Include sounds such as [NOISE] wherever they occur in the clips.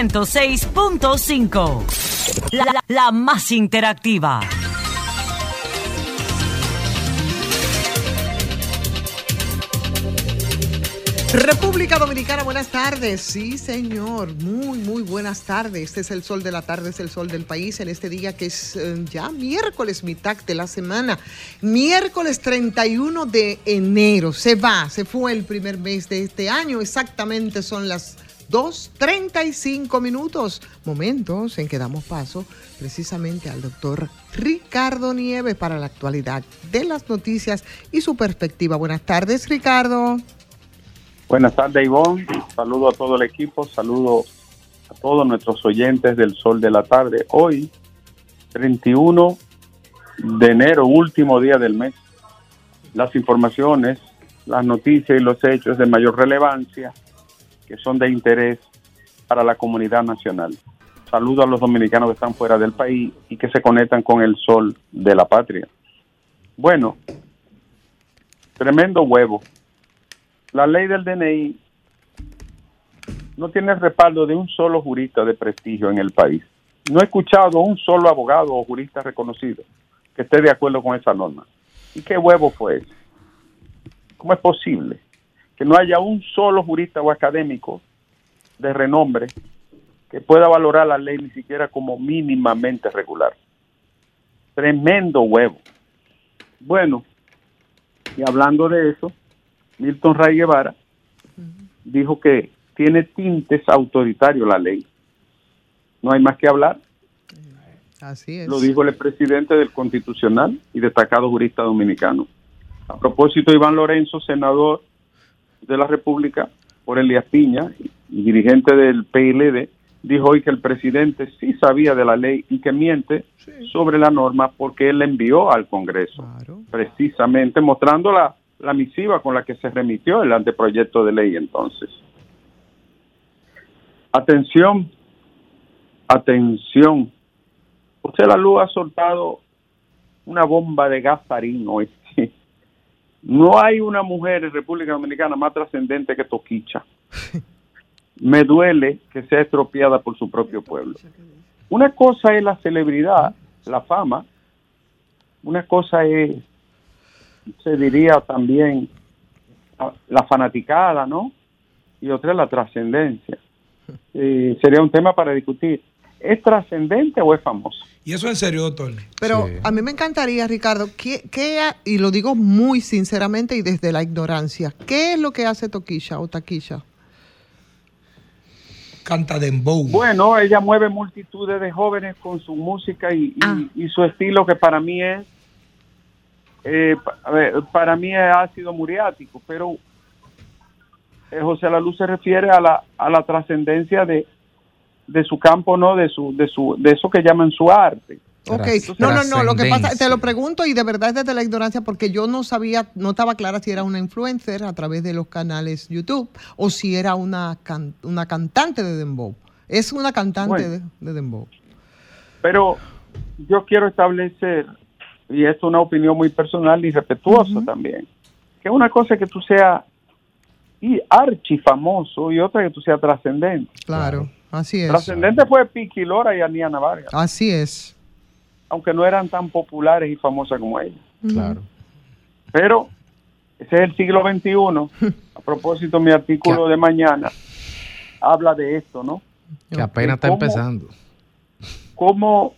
Sol 106.5. La, la, la más interactiva. República Dominicana, buenas tardes. Sí, señor. Muy, muy buenas tardes. Este es el sol de la tarde, es el sol del país en este día que es eh, ya miércoles, mitad de la semana. Miércoles 31 de enero. Se va, se fue el primer mes de este año. Exactamente son las 2.35 minutos. Momentos en que damos paso precisamente al doctor Ricardo Nieves para la actualidad de las noticias y su perspectiva. Buenas tardes, Ricardo. Buenas tardes, Ivonne. Saludo a todo el equipo, saludo a todos nuestros oyentes del Sol de la Tarde. Hoy, 31 de enero, último día del mes, las informaciones, las noticias y los hechos de mayor relevancia que son de interés para la comunidad nacional. Saludo a los dominicanos que están fuera del país y que se conectan con el sol de la patria. Bueno, tremendo huevo la ley del DNI no tiene el respaldo de un solo jurista de prestigio en el país. No he escuchado a un solo abogado o jurista reconocido que esté de acuerdo con esa norma. ¿Y qué huevo fue ese? ¿Cómo es posible que no haya un solo jurista o académico de renombre que pueda valorar la ley ni siquiera como mínimamente regular? Tremendo huevo. Bueno, y hablando de eso, Milton Ray Guevara, dijo que tiene tintes autoritarios la ley. No hay más que hablar. Así es. Lo dijo el presidente del Constitucional y destacado jurista dominicano. A propósito, Iván Lorenzo, senador de la República por Elías Piña y dirigente del PLD, dijo hoy que el presidente sí sabía de la ley y que miente sobre la norma porque él la envió al Congreso, precisamente mostrando la la misiva con la que se remitió el anteproyecto de ley entonces. Atención, atención. Usted la luz ha soltado una bomba de gasarín hoy. No hay una mujer en República Dominicana más trascendente que Toquicha. [LAUGHS] Me duele que sea estropeada por su propio pueblo. Una cosa es la celebridad, la fama. Una cosa es se diría también la fanaticada, ¿no? Y otra la trascendencia. [LAUGHS] sería un tema para discutir. ¿Es trascendente o es famoso? Y eso en serio, doctor. Pero a mí me encantaría, Ricardo, ¿qué, y lo digo muy sinceramente y desde la ignorancia, ¿qué es lo que hace Toquilla o Taquilla? Canta dembow. Bueno, ella mueve multitudes de jóvenes con su música y, y ah. su estilo que para mí es eh, para mí es ácido muriático, pero eh, José La Luz se refiere a la, a la trascendencia de, de su campo, ¿no? De su, de su, de eso que llaman su arte. Ok, no, no, no, lo que pasa, te lo pregunto y de verdad es desde la ignorancia porque yo no sabía, no estaba clara si era una influencer a través de los canales YouTube o si era una, una cantante de Dembow. Es una cantante de, de Dembow. Pero yo quiero establecer y es una opinión muy personal y respetuosa también, que una cosa es que tú seas y archifamoso y otra que tú seas trascendente. Claro, así es. Trascendente fue Piqui Lora y Aniana Vargas. Así es. Aunque no eran tan populares y famosas como ella. Claro. Pero ese es el siglo XXI. [LAUGHS] A propósito, mi artículo de mañana habla de esto, ¿no? Que apenas está empezando. Cómo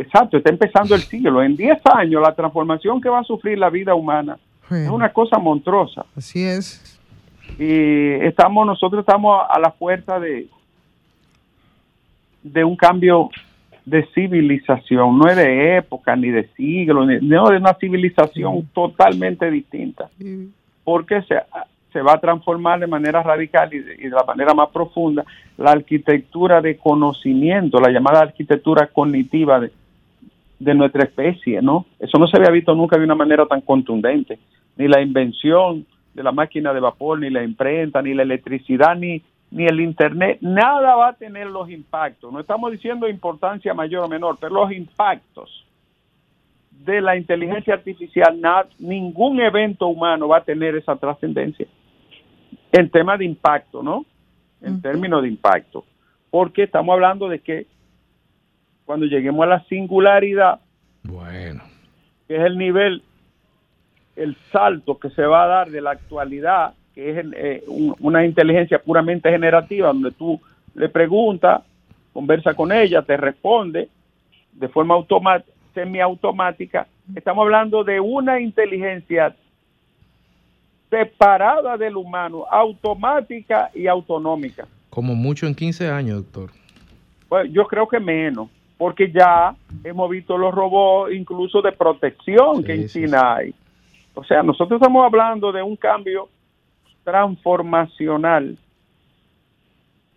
Exacto, está empezando el siglo. En 10 años la transformación que va a sufrir la vida humana es una cosa monstruosa. Así es. Y estamos, nosotros estamos a la fuerza de, de un cambio de civilización, no es de época ni de siglo, no de una civilización totalmente distinta. Porque se, se va a transformar de manera radical y de, la manera más profunda la arquitectura de conocimiento, la llamada arquitectura cognitiva de, de nuestra especie, ¿no? Eso no se había visto nunca de una manera tan contundente. Ni la invención de la máquina de vapor, ni la imprenta, ni la electricidad, ni, ni el Internet, nada va a tener los impactos. No estamos diciendo importancia mayor o menor, pero los impactos de la inteligencia artificial, ningún evento humano va a tener esa trascendencia. El tema de impacto, ¿no? en términos de impacto, porque estamos hablando de que cuando lleguemos a la singularidad, bueno, que es el nivel, el salto que se va a dar de la actualidad, que es eh, una inteligencia puramente generativa, donde tú le preguntas, conversa con ella, te responde de forma automática, semiautomática. Estamos hablando de una inteligencia separada del humano, automática y autonómica. Como mucho en 15 años, doctor. Pues yo creo que menos, porque ya hemos visto los robots incluso de protección que en China hay. O sea, nosotros estamos hablando de un cambio transformacional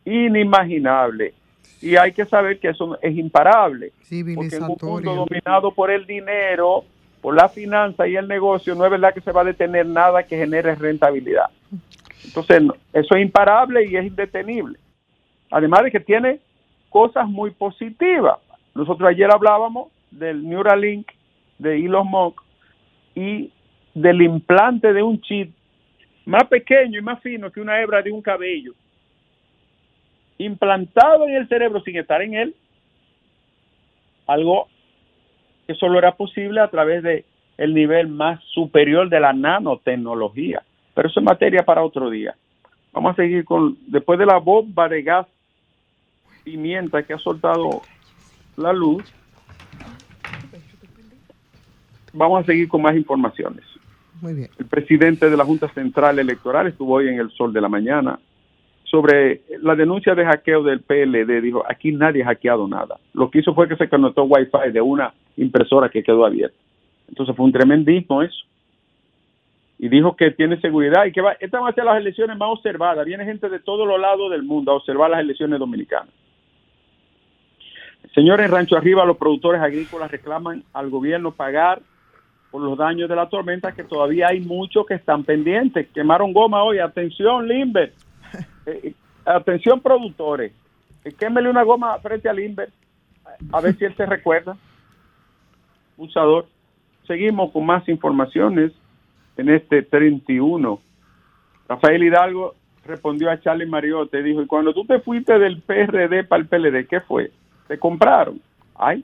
inimaginable. Y hay que saber que eso es imparable. Porque en un mundo dominado por el dinero, por la finanza y el negocio, no es verdad que se va a detener nada que genere rentabilidad. Entonces, eso es imparable y es indetenible. Además de que tiene cosas muy positivas. Nosotros ayer hablábamos del Neuralink de Elon Musk y del implante de un chip más pequeño y más fino que una hebra de un cabello, implantado en el cerebro sin estar en él, algo que solo era posible a través de el nivel más superior de la nanotecnología. Pero eso es materia para otro día. Vamos a seguir con, después de la bomba de gas pimienta que ha soltado la luz, vamos a seguir con más informaciones. El presidente de la Junta Central Electoral estuvo hoy en el Sol de la Mañana sobre la denuncia de hackeo del PLD. Dijo, aquí nadie ha hackeado nada. Lo que hizo fue que se conectó Wi-Fi de una impresora que quedó abierta. Entonces fue un tremendismo eso. Y dijo que tiene seguridad y que va, esta va a ser las elecciones más observadas. Viene gente de todos los lados del mundo a observar las elecciones dominicanas. Señores, Rancho Arriba, los productores agrícolas reclaman al gobierno pagar por los daños de la tormenta, que todavía hay muchos que están pendientes. Quemaron goma hoy. Atención, Limber. [LAUGHS] Eh, eh, atención, productores. Eh, quémele una goma frente a Limber. A ver si él se recuerda. Usador. Seguimos con más informaciones en este 31. Rafael Hidalgo respondió a Charlie Mariotte, dijo, y cuando tú te fuiste del PRD para el PLD, ¿qué fue? Te compraron. Ay,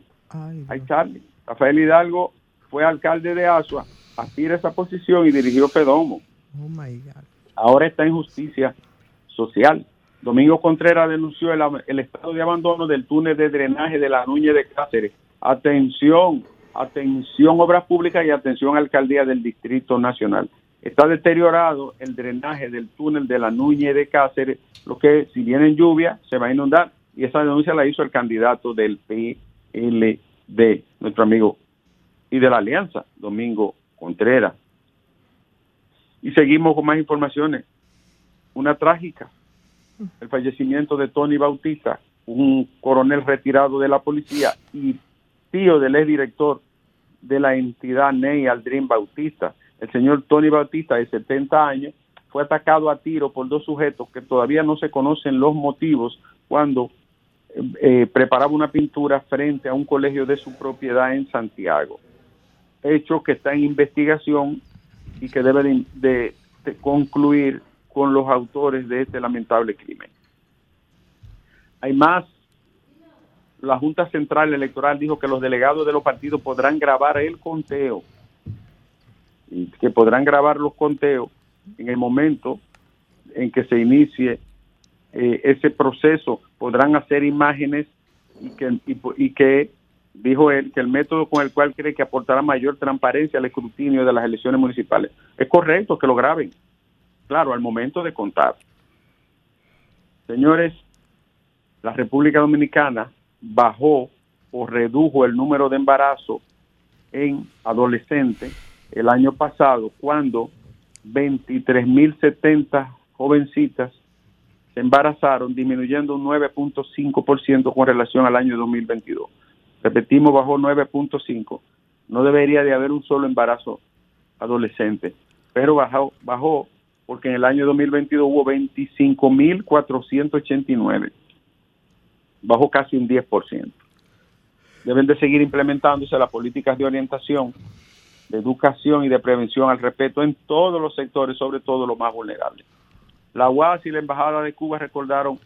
ay, Charlie. Rafael Hidalgo fue alcalde de Asua, aspira a esa posición y dirigió Fedomo. Oh Ahora está en justicia social. Domingo Contreras denunció el, estado de abandono del túnel de drenaje de la Nuñez de Cáceres. Atención, atención obras públicas y atención alcaldía del Distrito Nacional. Está deteriorado el drenaje del túnel de la Nuñez de Cáceres, lo que si viene lluvia se va a inundar. Y esa denuncia la hizo el candidato del PLD, nuestro amigo y de la Alianza, Domingo Contreras. Y seguimos con más informaciones. Una trágica, el fallecimiento de Tony Bautista, un coronel retirado de la policía y tío del exdirector de la entidad Ney Aldrin Bautista. El señor Tony Bautista, de 70 años, fue atacado a tiro por dos sujetos que todavía no se conocen los motivos cuando eh, preparaba una pintura frente a un colegio de su propiedad en Santiago hecho que está en investigación y que debe de, concluir con los autores de este lamentable crimen. Hay más. La Junta Central Electoral dijo que los delegados de los partidos podrán grabar el conteo y que podrán grabar los conteos en el momento en que se inicie eh, ese proceso. Podrán hacer imágenes y que, y que dijo él que el método con el cual cree que aportará mayor transparencia al escrutinio de las elecciones municipales. Es correcto que lo graben, claro, al momento de contar. Señores, la República Dominicana bajó o redujo el número de embarazos en adolescentes el año pasado cuando 23.070 jovencitas se embarazaron, disminuyendo un 9.5% con relación al año 2022 repetimos, bajó 9.5. No debería de haber un solo embarazo adolescente, pero bajó, bajó porque en el año 2022 hubo 25.489. Bajó casi un 10%. Deben de seguir implementándose las políticas de orientación, de educación y de prevención al respeto en todos los sectores, sobre todo los más vulnerables. La UAS y la Embajada de Cuba recordaron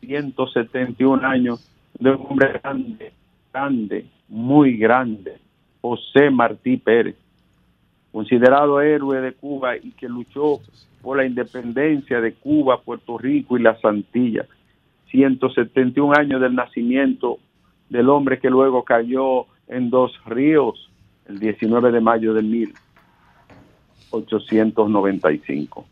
171 años de un hombre grande, grande, muy grande, José Martí Pérez, considerado héroe de Cuba y que luchó por la independencia de Cuba, Puerto Rico y las Antillas. 171 años del nacimiento del hombre que luego cayó en dos ríos el 19 de mayo de 1895.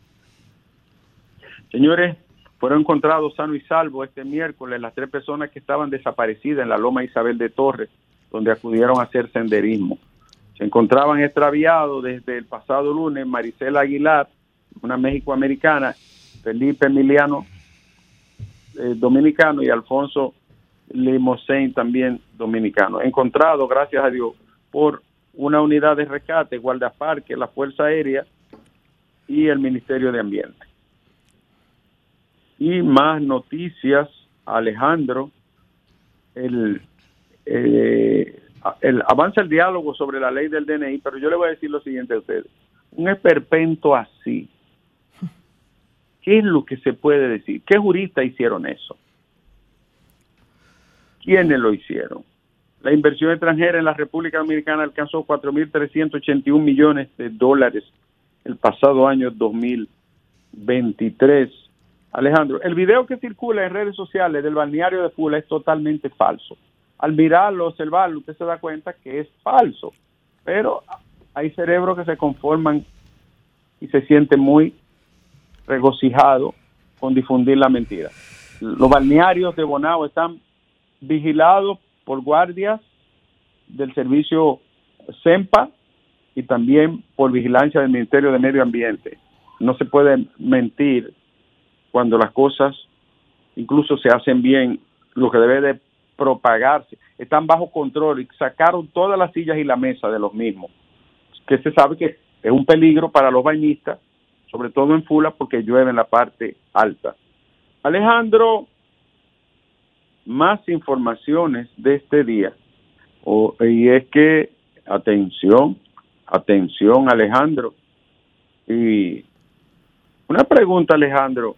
Señores, fueron encontrados sano y salvo este miércoles las tres personas que estaban desaparecidas en la Loma Isabel de Torres, donde acudieron a hacer senderismo. Se encontraban extraviados desde el pasado lunes Maricela Aguilar, una méxico-americana, Felipe Emiliano, eh, dominicano, y Alfonso Limosén, también dominicano. Encontrado, gracias a Dios, por una unidad de rescate, guardaparque, la Fuerza Aérea y el Ministerio de Ambiente. Y más noticias, Alejandro, el, eh, el, avanza el diálogo sobre la ley del DNI, pero yo le voy a decir lo siguiente a ustedes. Un esperpento así, [LAUGHS] ¿qué es lo que se puede decir? ¿Qué juristas hicieron eso? ¿Quiénes lo hicieron? La inversión extranjera en la República Dominicana alcanzó 4.381 millones de dólares el pasado año 2023. Alejandro, el video que circula en redes sociales del balneario de Fula es totalmente falso. Al mirarlo, observarlo, usted se da cuenta que es falso. Pero hay cerebros que se conforman y se sienten muy regocijados con difundir la mentira. Los balnearios de Bonao están vigilados por guardias del servicio CEMPA y también por vigilancia del Ministerio de Medio Ambiente. No se puede mentir cuando las cosas incluso se hacen bien, lo que debe de propagarse. Están bajo control y sacaron todas las sillas y la mesa de los mismos, que se sabe que es un peligro para los bañistas, sobre todo en Fula porque llueve en la parte alta. Alejandro, más informaciones de este día. y es que, atención, atención Alejandro. Y una pregunta Alejandro,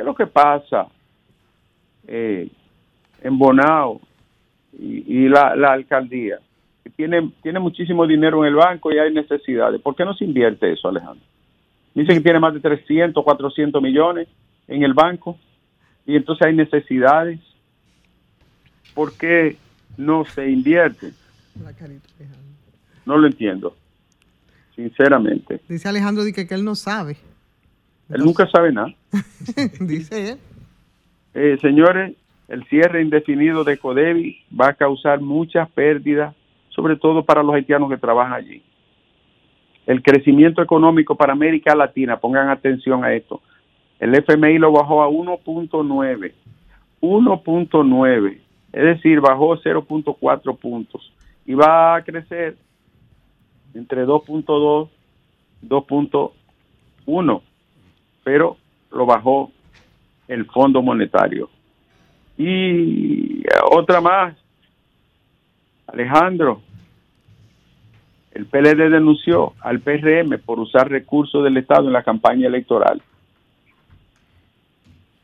¿qué es lo que pasa eh, en Bonao y, la, la, alcaldía? Tiene, tiene muchísimo dinero en el banco y hay necesidades. ¿Por qué no se invierte eso Alejandro? Dice que tiene más de 300, 400 millones en el banco y entonces hay necesidades. ¿Por qué no se invierte? No lo entiendo, sinceramente. Dice Alejandro que, que él no sabe. Él nunca sabe nada. [LAUGHS] Dice él. Eh, señores, el cierre indefinido de Codevi va a causar muchas pérdidas, sobre todo para los haitianos que trabajan allí. El crecimiento económico para América Latina, pongan atención a esto, el FMI lo bajó a 1.9. 1.9. Es decir, bajó 0.4 puntos. Y va a crecer entre 2.2 2.1. Pero lo bajó el Fondo Monetario. Y otra más. Alejandro, el PLD denunció al PRM por usar recursos del Estado en la campaña electoral.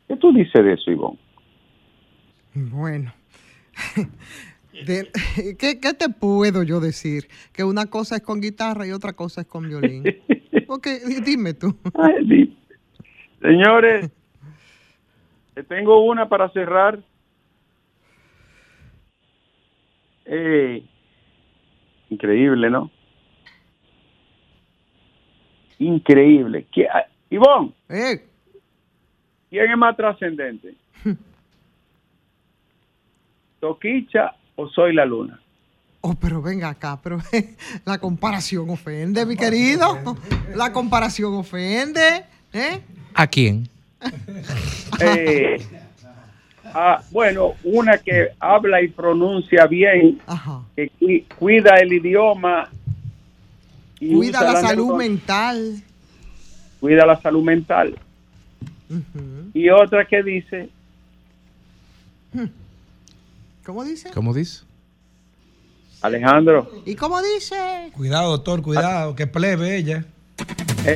¿Qué tú dices de eso, Ivonne? Bueno. [LAUGHS] [LAUGHS] ¿qué, te puedo yo decir? Que una cosa es con guitarra y otra cosa es con violín. [LAUGHS] Porque, dime tú. Señores, [LAUGHS] tengo una para cerrar. Eh, increíble, ¿no? Increíble. ¿Qué, Ivonne. Eh. ¿Quién es más trascendente? [LAUGHS] ¿Toquicha o Soy la Luna? Oh, pero venga acá, pero [LAUGHS] la comparación ofende, mi querido. La comparación ofende. ¿eh? ¿A quién? Eh, ah, bueno, una que habla y pronuncia bien, que cuida el idioma. cuida la salud mental. Cuida la salud mental. Y otra que dice... ¿Cómo dice? ¿Cómo dice? Alejandro. ¿Y cómo dice? Cuidado, doctor, cuidado, que plebe ella. Eh,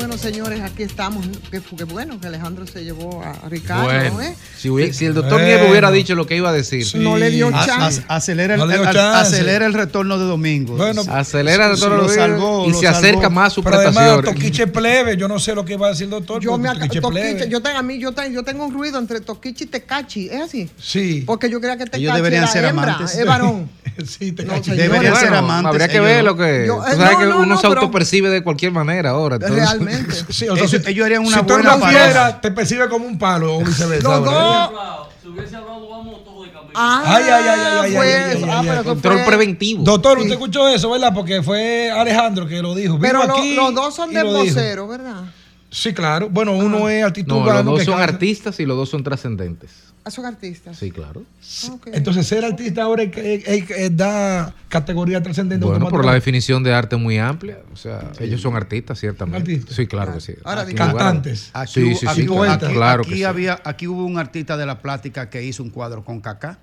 Bueno, señores, aquí estamos. Qué, qué bueno que Alejandro se llevó a Ricardo, Bueno, ¿eh? si, hubiera- si el doctor Bueno. Nieves hubiera dicho lo que iba a decir, Sí. No le dio A- chance. Ac- acelera, el, No le dio chance. acelera el retorno de domingo. Bueno, acelera el lo Nieves salvó, y lo se acerca salvó. más a su Pero además, prestación. Toquiche plebe, yo no sé lo que iba a decir el doctor. Yo me Toquiche toquiche, plebe. yo tengo a mí, yo tengo, yo tengo un ruido entre toquiche y tecachi, ¿es así? Sí. Porque yo creía que tecachi Ellos deberían era ser hembra, amantes. es varón. [LAUGHS] sí, No. Deberían ser Bueno, amantes. habría que ver lo que. Tú sabes uno no, se pero- autopercibe de cualquier manera ahora. entonces- Realmente. [LAUGHS] Sí, o sea, Ellos- si, ellos harían una si tú buena eres una pareja. fiera, te percibe como un palo o viceversa. Los dos. Si hubiese hablado, vamos todos de camino. Ah, Ay, ay, ay, ay, ay, fue ay, ay, eso. ay, Ah, eso Control fue- preventivo. Doctor, Sí. usted escuchó eso, ¿verdad? Porque fue Alejandro que lo dijo. Pero lo- aquí los dos son de vocero, ¿verdad? Sí, claro. Bueno, uno es actitud No, los dos que son canta. artistas y los dos son trascendentes. Ah, son artistas. Sí, claro. Entonces, ser artista ahora es es- es- es- da categoría trascendente Bueno, por la definición de arte muy amplia. O sea, ellos son artistas, ciertamente. Artistas. Sí, claro que sí. Ahora, lugar Cantantes. Aquí, Sí, sí, aquí sí, claro. aquí- Claro aquí que sí. había, aquí hubo un artista de la plástica que hizo un cuadro con Kaká.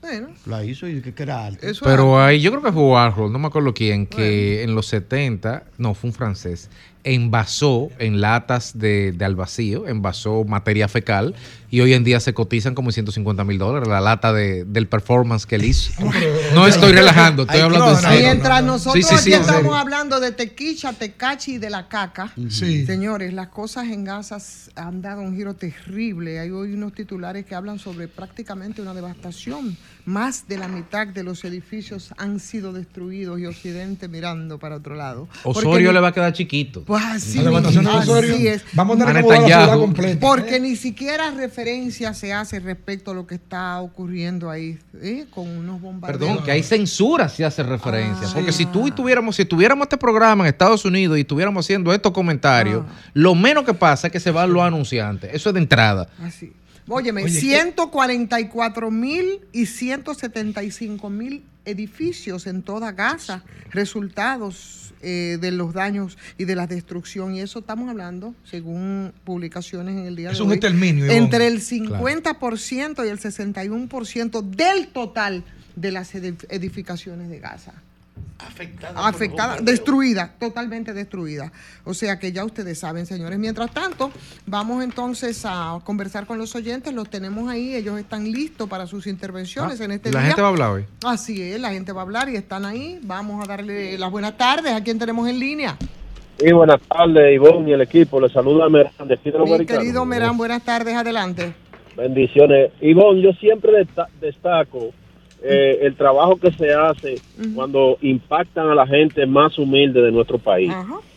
Bueno, La hizo y que que era arte. eso Pero ahí yo creo que fue Warhol, no me acuerdo quién, que en los 70, no, fue un francés, envasó en latas de, de al vacío, envasó materia fecal y hoy en día se cotizan como 150 mil dólares la lata de, del performance que él hizo. [LAUGHS] No estoy relajando, estoy hablando no, en no, serio. Mientras no, no. nosotros Sí, sí, sí, aquí estamos hablando de tequicha, tecachi y de la caca, Sí. señores, las cosas en Gaza han dado un giro terrible. Hay hoy unos titulares que hablan sobre prácticamente una devastación. Más de la mitad de los edificios han sido destruidos y Occidente mirando para otro lado. Osorio ni- le va a quedar chiquito. Pues así, La levantación de así Osorio. es. Vamos a tener que la ciudad completa. Porque ni siquiera referencia se hace respecto a lo que está ocurriendo ahí, ¿eh? con unos bombardeos. Perdón, que hay censura si hace referencia. Ah. porque si tú y tuviéramos, si tuviéramos este programa en Estados Unidos y estuviéramos haciendo estos comentarios, Ah. lo menos que pasa es que se van los anunciantes. Eso es de entrada. Así. Óyeme, Oye, ¿qué? 144 mil y 175 mil edificios en toda Gaza, resultados eh, de los daños y de la destrucción. Y eso estamos hablando, según publicaciones en el día Es de un hoy, exterminio, Ivonne. entre el 50% y el 61% del total de las edif- edificaciones de Gaza. Afectada, destruida, totalmente destruida. O sea que ya ustedes saben, señores. Mientras tanto, vamos entonces a conversar con los oyentes. Los tenemos ahí, ellos están listos para sus intervenciones Ah, en este la día. gente va a hablar hoy. Así es, la gente va a hablar y están ahí. Vamos a darle las buenas tardes a quien tenemos en línea. Sí, buenas tardes, Ivonne y el equipo. Les saluda Merán de Mi querido Merán, buenas tardes, adelante. Bendiciones. Ivonne, yo siempre desta- destaco eh, el trabajo que se hace cuando impactan a la gente más humilde de nuestro país.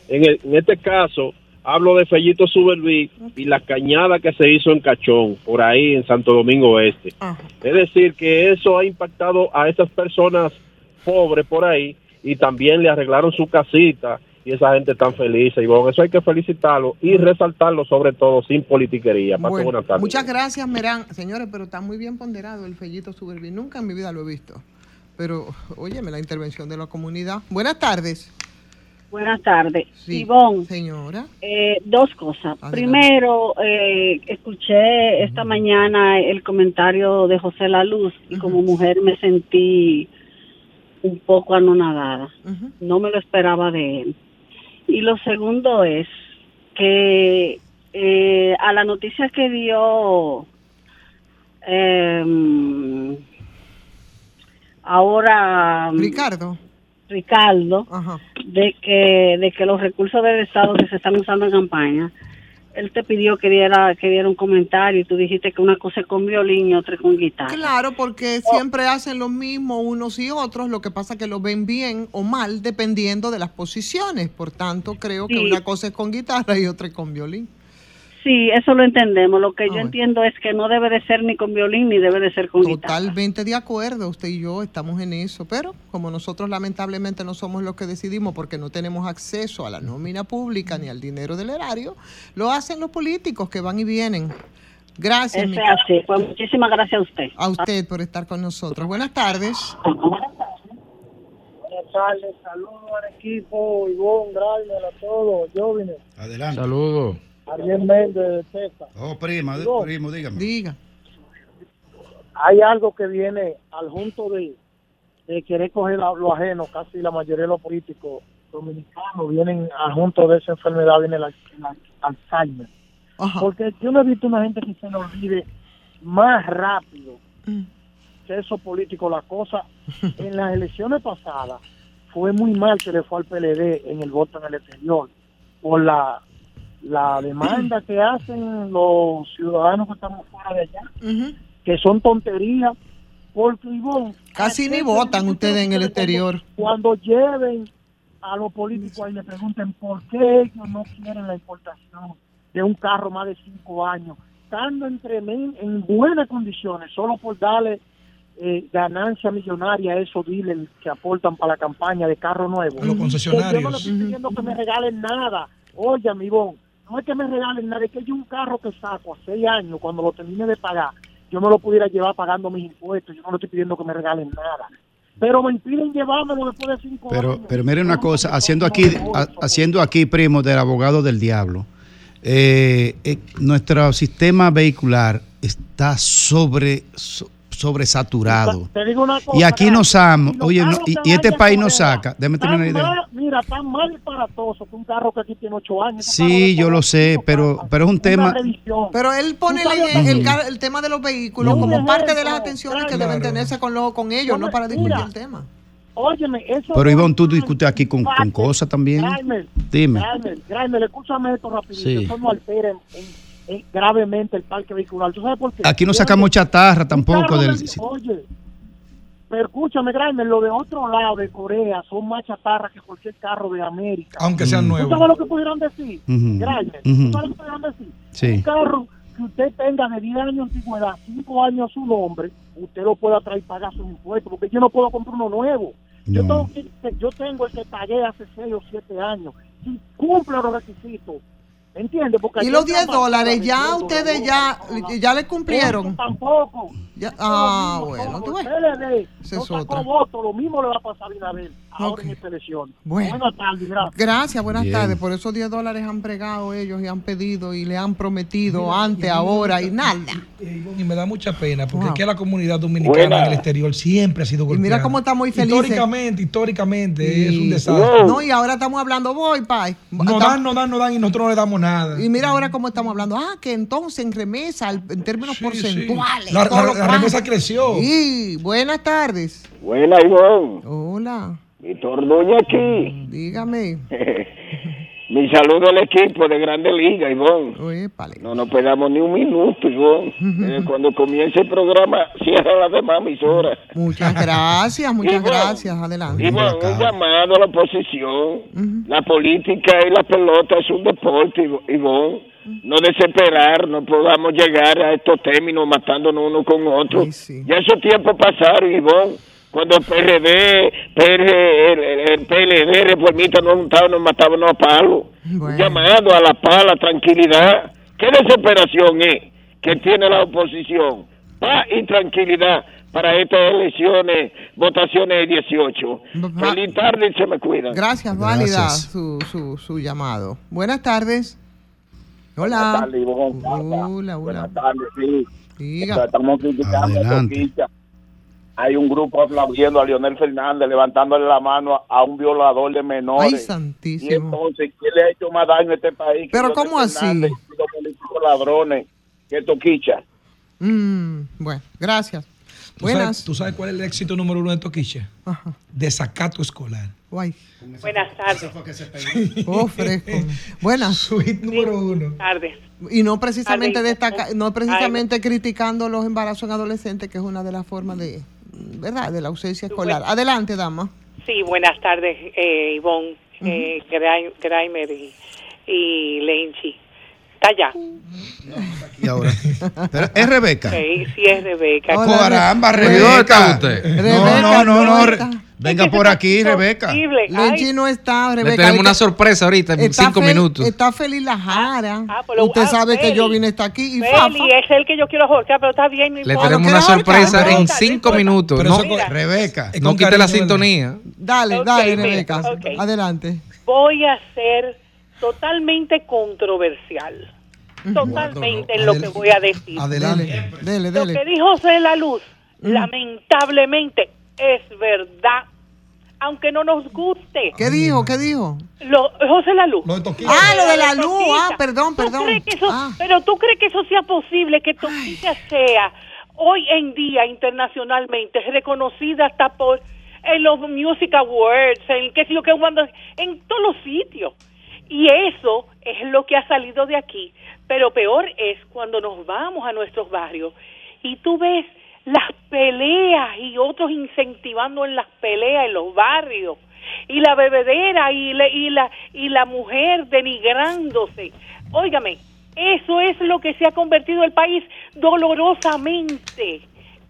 En, el- en este caso, hablo de Fellito Suberví y la cañada que se hizo en Cachón, por ahí en Santo Domingo Este. Ajá. Es decir, que eso ha impactado a esas personas pobres por ahí y también le arreglaron su casita y esa gente tan feliz. Y bueno, eso hay que felicitarlo y resaltarlo sobre todo sin politiquería. Paso Bueno, buenas tardes. muchas gracias, Merán. Señores, pero está muy bien ponderado el fellito Suberví. Nunca en mi vida lo he visto. Pero, óyeme, la intervención de la comunidad. Buenas tardes. Buenas tardes. Sí, Ivonne, Señora. eh, dos cosas. Adelante. Primero, eh, escuché esta mañana el comentario de José La Luz y como mujer me sentí un poco anonadada. No me lo esperaba de él. Y lo segundo es que eh, a la noticia que dio em, ahora Ricardo. Ricardo Ajá. de que de que los recursos del Estado que se están usando en campaña, él te pidió que diera que diera un comentario y tú dijiste que una cosa es con violín y otra con guitarra. Claro, porque siempre hacen lo mismo unos y otros, lo que pasa que lo ven bien o mal dependiendo de las posiciones. Por tanto, creo que una cosa es con guitarra y otra es con violín. Sí, eso lo entendemos. Lo que yo bueno. entiendo es que no debe de ser ni con violín ni debe de ser con guitarra. Totalmente de acuerdo, usted y yo estamos en eso, pero como nosotros lamentablemente no somos los que decidimos porque no tenemos acceso a la nómina pública ni al dinero del erario, lo hacen los políticos que van y vienen. Gracias. Es así. Pues muchísimas gracias a usted. A usted por estar con nosotros. Buenas tardes. Buenas tardes, saludos al equipo, Ivonne, a todos, jóvenes. Adelante. Saludos. Ariel Méndez de Texas. Oh, prima, primo, dígame. Diga. Hay algo que viene al junto de, de querer coger a lo ajeno, casi la mayoría de los políticos dominicanos vienen al junto de esa enfermedad, viene el, al- el al- Alzheimer. Porque yo no he visto una gente que se le olvide más rápido que esos políticos. La cosa, en las elecciones pasadas, fue muy mal que le fue al PLD en el voto en el exterior por la, la demanda que hacen los ciudadanos que estamos fuera de allá, que son tonterías, porque Ivonne, Casi ni votan ustedes en el exterior. cuando lleven a los políticos y le pregunten por qué ellos no quieren la importación de un carro más de cinco años, estando entre men- en buenas condiciones, solo por darle eh, ganancia millonaria a esos dealers que aportan para la campaña de carro nuevo. Los concesionarios. Que Yo no le estoy pidiendo que me regalen nada. Oye, amigón, no es que me regalen nada, es que yo un carro que saco a seis años, cuando lo termine de pagar, yo me lo pudiera llevar pagando mis impuestos. Yo no le estoy pidiendo que me regalen nada. Pero me impiden llevármelo después de cinco Pero, años. pero mire una cosa, haciendo aquí, ha- haciendo aquí, primo, del abogado del diablo, eh, eh, nuestro sistema vehicular está sobre, so- sobresaturado. Te digo una cosa, Y aquí nos los oye, no, y, y este país nos saca, déjame la tan idea. mal- Mira, tan mal disparatoso que un carro que aquí tiene ocho años. Sí, yo lo sé, pero, pero es un tema... Pero él pone el, el que- el tema de los vehículos Ujú. como parte de las atenciones que claro. deben tenerse con, lo, con ellos, no para discutir Mira, el tema. Óyeme, eso Pero Ivonne, tú discutes aquí con, con cosas también. Grimer, Dime. Grimer, Grimer, escúchame esto rapidito. Sí. Eso no altera en- en- en- gravemente el parque vehicular. ¿Tú sabes por qué? Aquí no sacamos chatarra tampoco del... de- Oye, pero escúchame, Grimer, lo de otro lado de Corea son más chatarra que cualquier carro de América. Aunque sean Mm. ¿Tú nuevos. sabes lo que pudieran decir? Ujú. Grimer, Ujú. ¿tú sabes lo que pudieran decir? Sí. Un carro que usted tenga de 10 años de antigüedad, 5 años a su nombre, usted lo pueda traer y pagar sus impuestos, porque yo no puedo comprar uno nuevo. Yo, tengo que- yo tengo el que pagué hace 6 o 7 años. Si cumple los requisitos, ¿entiendes? Porque Y los 10 estaban dólares, ya ustedes ya, ya le Eso cumplieron. tampoco. Ya- ah, Lo mismo, bueno, tú ves. PLD Esa no es sacó otra. votos, lo mismo le va a pasar a Abinader ahora Ok. en esta elección. Bueno. Buenas tardes, gracias. Gracias, buenas Bien. tardes. Por esos 10 dólares han pregado ellos y han pedido y le han prometido Mira, antes, y ahora y nada. Y, y- y me da mucha pena porque Wow. aquí la comunidad dominicana Buena. en el exterior siempre ha sido Y golpeada. mira cómo estamos muy felices. Históricamente, históricamente es un Y- desastre. No, y ahora estamos hablando, voy, pai. No Estamos- dan, no dan, no dan y nosotros no le damos nada. Y mira ahora cómo estamos hablando. Ah, que entonces en remesa, en términos Sí, porcentuales. sí. La- remesa creció. Sí, buenas tardes. Buena, Ivonne. Hola, Víctor Duña aquí. dígame. [LAUGHS] Mi saludo al equipo de Grande Liga, Ivonne. Épale. No nos pegamos ni un minuto, Ivonne. Eh, cuando comience el programa, cierra las demás emisoras. Muchas gracias, muchas Ivonne, gracias. Adelante. Ivonne, un llamado a la oposición. La política y la pelota es un deporte, Ivo- Ivonne. No desesperar, no podamos llegar a estos términos matándonos uno con otro. Ya esos tiempos pasaron, Ivonne. Cuando el PRD, PR, el, el- el PLD, Reformista nos juntaban, nos mataban a palos. Un llamado a la paz, a la tranquilidad. ¿Qué desesperación es que tiene la oposición? Paz y tranquilidad para estas elecciones, votaciones de 18. Feliz tarde y se me cuidan. Gracias, válida su, su, su llamado. Buenas tardes. Hola. Buenas tardes, Ivonne. Hola, hola. Buenas tardes, sí. Diga. O sea, estamos criticando a. Toquicha. Hay un grupo aplaudiendo a Leonel Fernández, levantándole la mano a, un violador de menores. Ay, y santísimo. entonces, ¿quién le ha hecho más daño a este país? que Pero Leonel ¿cómo así? Fernández y Los políticos ladrones, que Toquicha. Mm, bueno, gracias. ¿Tú sabes, Buenas. ¿Tú sabes cuál es el éxito número uno de Toquiche? Ajá. Desacato escolar. Guay. Buenas tardes. [LAUGHS] Oh, fresco. Buenas. Su hit número uno. tardes. Y no precisamente destaca, no precisamente criticando los embarazos en adolescentes, que es una de las formas de, ¿verdad? De la ausencia escolar. Adelante, dama. Sí, buenas tardes, eh, Ivonne, eh, Grai- Graimer y, y Lenchi. Está allá. Y ahora. Pero, ¿Es Rebeca? Sí, sí es Rebeca. Hola, Caramba, ¿Dónde Rebeca. está? No, no, no, no. no está. Venga por aquí, Rebeca. Lenchi no está, Le Rebeca. tenemos una Está- sorpresa ahorita en está cinco fel- minutos. Está feliz la Jara. pues lo- Usted ah, sabe que yo vine hasta aquí y Feli, es el que yo quiero ahorcar, pero está bien. no Le tenemos una sorpresa No en no cinco minutos. Pero No, eso- Mira. Rebeca. No quite la sintonía. Dale, dale, Rebeca. Adelante. Voy a ser totalmente controversial. Totalmente en lo que voy a decir. Adelante. Dele, Lo dele. que dijo José La Luz, lamentablemente, es verdad. Aunque no nos guste. ¿Qué dijo? ¿Qué dijo? Lo, José La Luz. Lo. Ah, lo de la luz. Ah, perdón, ¿Tú perdón. crees que eso- Ah. Pero tú crees que eso sea posible, que Toquilla sea hoy en día internacionalmente reconocida hasta por en los Music Awards, en qué sé yo qué, cuando- en todos los sitios. Y eso es lo que ha salido de aquí. Pero peor es cuando nos vamos a nuestros barrios y tú ves las peleas y otros incentivando en las peleas en los barrios y la bebedera y la, y la y la mujer denigrándose. Óigame, eso es lo que se ha convertido el país dolorosamente.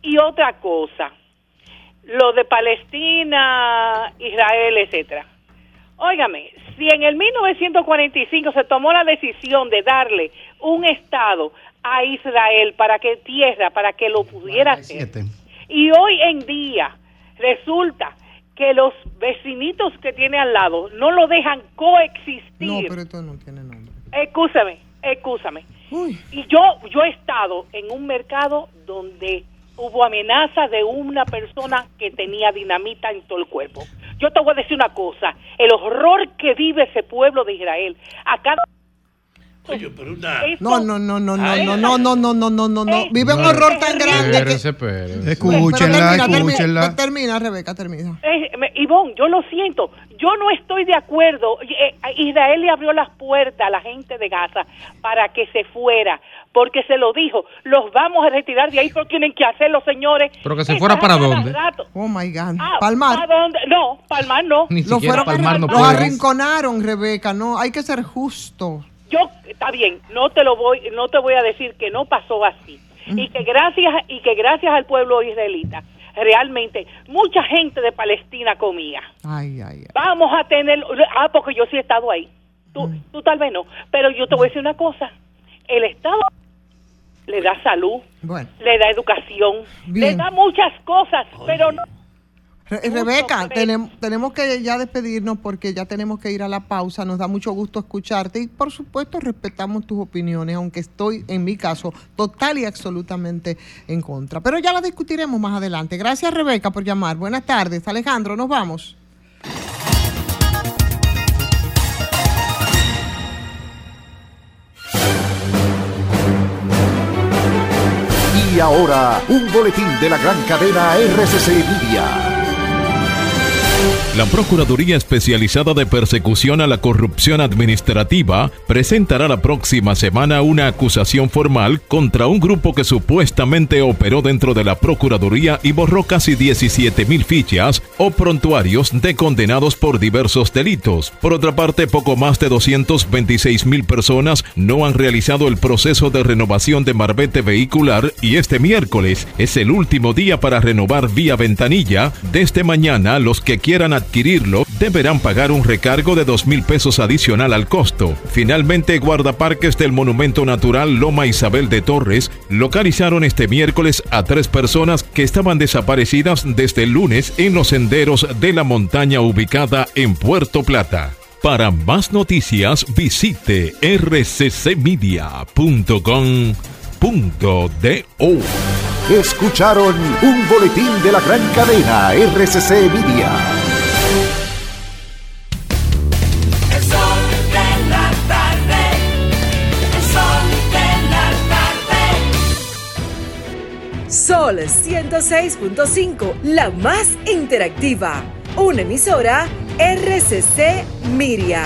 Y otra cosa, lo de Palestina, Israel, etcétera. Óigame, si en el 1945 se tomó la decisión de darle un estado a Israel para que tierra, para que lo pudiera hacer, Siete. y hoy en día resulta que los vecinitos que tiene al lado no lo dejan coexistir. No, pero esto no tiene nombre. Excúsame, excúsame. Uy. Y yo, yo he estado en un mercado donde hubo amenaza de una persona que tenía dinamita en todo el cuerpo. Yo te voy a decir una cosa, el horror que vive ese pueblo de Israel, a. Eso- No, no, no, no, no, Ay, no, no, no, no, no, no, no, no. Ey, Vive un no, horror tan grande que... Espérense, espérense. Escúchenla, Pero termina, escúchenla. termina, Rebeca, termina. Eh, Ivonne, yo lo siento, yo no estoy de acuerdo. Eh, Israel le abrió las puertas a la gente de Gaza para que se fuera, porque se lo dijo, los vamos a retirar de ahí, pero tienen que hacerlo, señores. Pero que se fuera para dónde? Oh my God. Ah, Palmar. ¿a dónde? No, Palmar no. Ni Lo siquiera fueron Palmar no los arrinconaron, Rebeca, no, hay que ser justo. Yo, está bien, no te lo voy, no te voy a decir que no pasó así. Y que gracias, y que gracias al pueblo israelita, realmente, mucha gente de Palestina comía. Ay, ay, ay. Vamos a tener, ah, porque yo sí he estado ahí. Tú, tú tal vez no, pero yo te voy a decir una cosa. El Estado le da salud, Bueno, le da educación, le da muchas cosas, pero no. Re- Rebeca, Rebeca. tenemos, tenemos que ya despedirnos porque ya tenemos que ir a la pausa. Nos da mucho gusto escucharte y por supuesto respetamos tus opiniones, aunque estoy en mi caso total y absolutamente en contra. Pero ya la discutiremos más adelante. Gracias Rebeca por llamar. Buenas tardes. Alejandro, nos vamos. Y ahora, un boletín de la gran cadena RCC Media. La Procuraduría Especializada de Persecución a la Corrupción Administrativa presentará la próxima semana una acusación formal contra un grupo que supuestamente operó dentro de la Procuraduría y borró casi 17 mil fichas o prontuarios de condenados por diversos delitos. Por otra parte, poco más de 226 mil personas no han realizado el proceso de renovación de marbete vehicular y este miércoles es el último día para renovar vía ventanilla. Desde mañana, los que quieran adquirirlo deberán pagar un recargo de dos mil pesos adicional al costo. Finalmente, guardaparques del Monumento Natural Loma Isabel de Torres localizaron este miércoles a tres personas que estaban desaparecidas desde el lunes en los senderos de la montaña ubicada en Puerto Plata. Para más noticias, visite rccmedia.com.do. Escucharon un boletín de la gran cadena RCC Media. Sol 106.5, la más interactiva. Una emisora RCC Miria.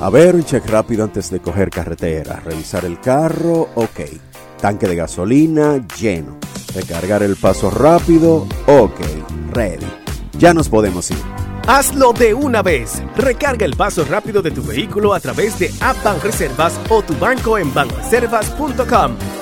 A ver, un check rápido antes de coger carretera. Revisar el carro, ok. Tanque de gasolina, lleno. Recargar el paso rápido, ok. Ready. Ya nos podemos ir. Hazlo de una vez. Recarga el paso rápido de tu vehículo a través de App Banreservas o tu banco en banreservas.com.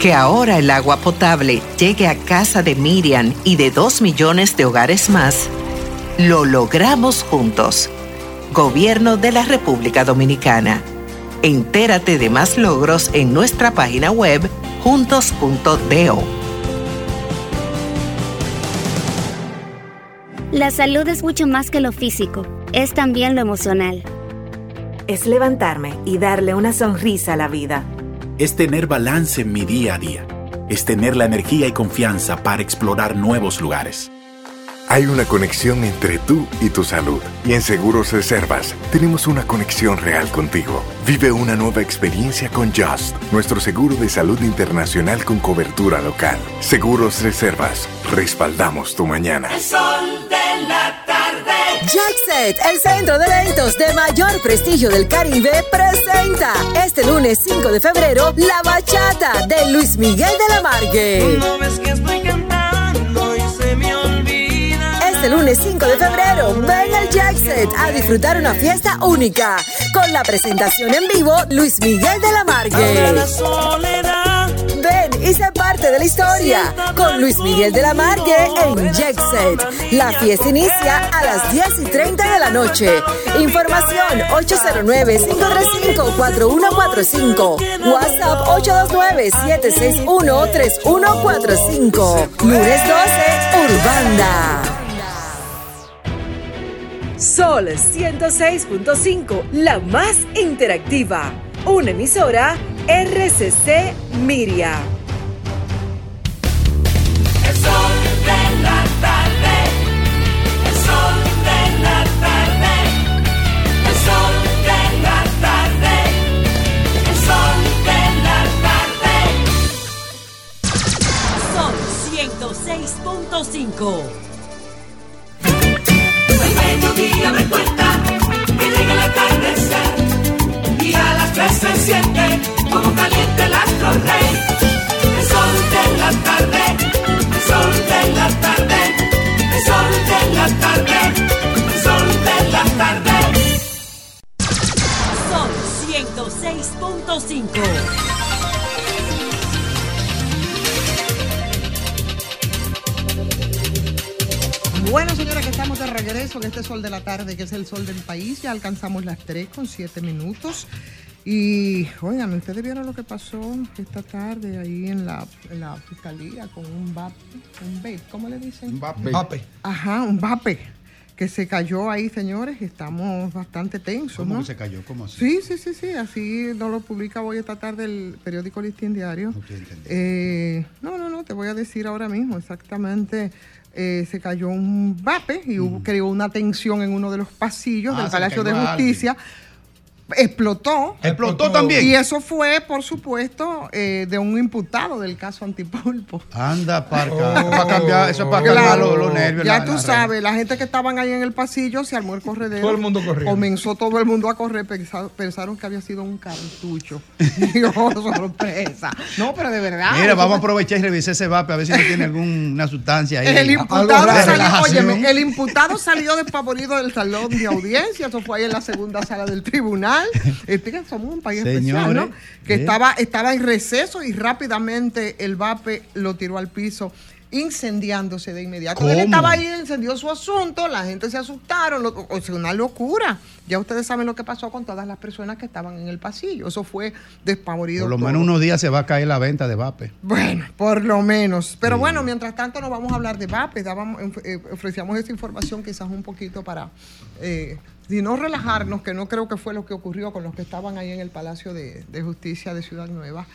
Que ahora el agua potable llegue a casa de Miriam y de dos millones de hogares más, lo logramos juntos. Gobierno de la República Dominicana. Entérate de más logros en nuestra página web juntos.do. La salud es mucho más que lo físico, es también lo emocional. Es levantarme y darle una sonrisa a la vida. Es tener balance en mi día a día. Es tener la energía y confianza para explorar nuevos lugares. Hay una conexión entre tú y tu salud. Y en Seguros Reservas tenemos una conexión real contigo. Vive una nueva experiencia con Just, nuestro seguro de salud internacional con cobertura local. Seguros Reservas, respaldamos tu mañana. El sol de la tarde. Jackset, el centro de eventos de mayor prestigio del Caribe, presenta este lunes 5 de febrero la bachata de Luis Miguel de la Margue. No ves que estoy cantando y se me olvida. Este lunes 5 de febrero, ven al Jackset a disfrutar una fiesta única con la presentación en vivo Luis Miguel de la Margue. Ven y sé parte de la historia con Luis Miguel de la Margue en Jet Set. La fiesta inicia a las 10 y 30 de la noche. Información 809-535-4145. WhatsApp 829-761-3145. Lunes 12, Urbanda. Sol 106.5, la más interactiva. Una emisora RCC Miria. Como caliente el astro rey. El sol de la tarde, el sol de la tarde, el sol de la tarde, el sol de la tarde. Sol 106.5. Bueno, señora, que estamos de regreso en este sol de la tarde, que es el sol del país. Ya alcanzamos las 3 con 7 minutos. Y, oigan, ustedes vieron lo que pasó esta tarde ahí en la, en la fiscalía con un VAP, un vape, ¿cómo le dicen? Un vape. Vape. Ajá, un vape, que se cayó ahí, señores. Estamos bastante tensos, ¿Cómo ¿no? que se cayó? ¿Cómo así? Sí, sí, sí, sí, así nos lo publica hoy esta tarde el periódico Listín Diario. Eh, no, no, no, te voy a decir ahora mismo exactamente. eh, se cayó un vape y hubo, creó una tensión en uno de los pasillos Ah, del Palacio de Justicia. Explotó. Explotó también. Y eso fue, por supuesto, eh, de un imputado del caso Antipulpo. Anda para acá. para cambiar, eso es para Claro, los, los nervios. Ya la- tú la sabes, la gente que estaban ahí en el pasillo se armó el corredero. Todo el mundo corriendo. Comenzó todo el mundo a correr, pensa- pensaron que había sido un cartucho. [LAUGHS] Dios, sorpresa. No, pero de verdad. Mira, vamos a aprovechar y revisar ese vape a ver si no tiene alguna [LAUGHS] sustancia ahí. El imputado, salió, óyeme, el imputado salió despavorido del salón de audiencia, eso fue ahí en la segunda sala del tribunal. Este, que somos un país especial, ¿no? Señores, Que ¿eh? estaba, estaba en receso y rápidamente el VAPE lo tiró al piso incendiándose de inmediato. Él ¿Cómo? estaba ahí, encendió su asunto, la gente se asustaron, lo- o sea, una locura. Ya ustedes saben lo que pasó con todas las personas que estaban en el pasillo. Eso fue despavorido. Por lo todo. menos unos días se va a caer la venta de vape. Bueno, por lo menos. Pero bueno, mientras tanto no vamos a hablar de VAPE. Dábamos, eh, ofrecíamos esta información quizás un poquito para, eh, si no relajarnos, que no creo que fue lo que ocurrió con los que estaban ahí en el Palacio de, de Justicia de Ciudad Nueva.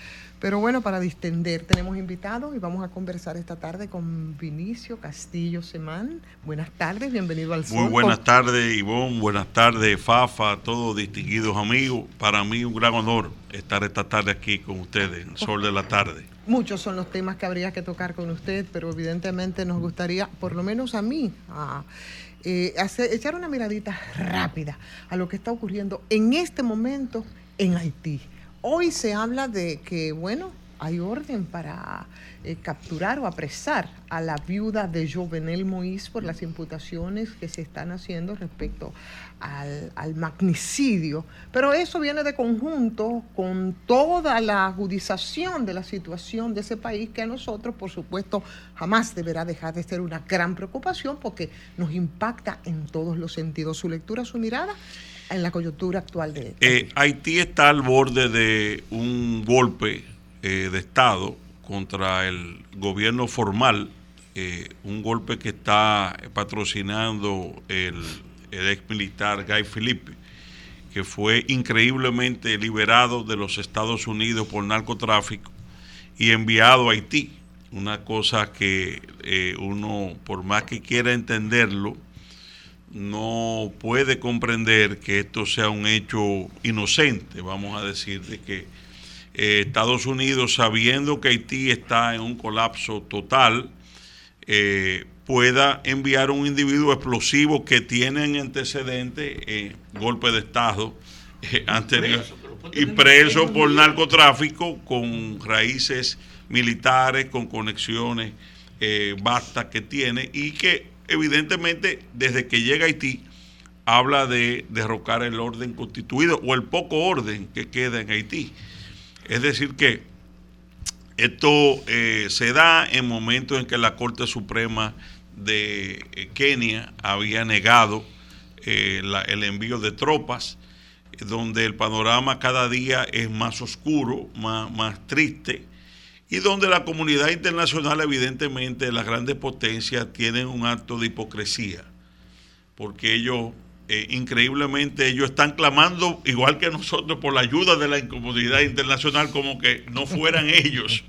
Pero bueno, para distender, tenemos invitados y vamos a conversar esta tarde con Vinicio Castillo Semán. Buenas tardes, bienvenido al Sol. Muy buenas tardes, Ivonne. Buenas tardes, Fafa, todos distinguidos amigos. Para mí un gran honor estar esta tarde aquí con ustedes, en Sol de la Tarde. Muchos son los temas que habría que tocar con usted, pero evidentemente nos gustaría, por lo menos a mí, a, eh, hacer- echar una miradita rápida a lo que está ocurriendo en este momento en Haití. Hoy se habla de que, bueno, hay orden para eh, capturar o apresar a la viuda de Jovenel Moïse por las imputaciones que se están haciendo respecto al, magnicidio. Pero eso viene de conjunto con toda la agudización de la situación de ese país que a nosotros, por supuesto, jamás deberá dejar de ser una gran preocupación porque nos impacta en todos los sentidos. Su lectura, su mirada en la coyuntura actual de Eh, Haití está al borde de un golpe eh, de Estado contra el gobierno formal, eh, un golpe que está patrocinando el, ex militar Guy Philippe, que fue increíblemente liberado de los Estados Unidos por narcotráfico y enviado a Haití. Una cosa que eh, uno, por más que quiera entenderlo, no puede comprender que esto sea un hecho inocente, vamos a decir, de que eh, Estados Unidos, sabiendo que Haití está en un colapso total, eh, pueda enviar un individuo explosivo que tiene en antecedente eh, golpe de Estado [LAUGHS] anterior y preso por narcotráfico con raíces militares, con conexiones vastas que tiene y que evidentemente desde que llega a Haití habla de derrocar el orden constituido o el poco orden que queda en Haití. Es decir que esto eh, se da en momentos en que la Corte Suprema de eh, Kenia había negado eh, el envío de tropas, donde el panorama cada día es más oscuro, más, más triste, y donde la comunidad internacional, evidentemente, las grandes potencias tienen un acto de hipocresía, porque ellos, eh, increíblemente, ellos están clamando, igual que nosotros, por la ayuda de la comunidad internacional, como que no fueran [LAUGHS] ellos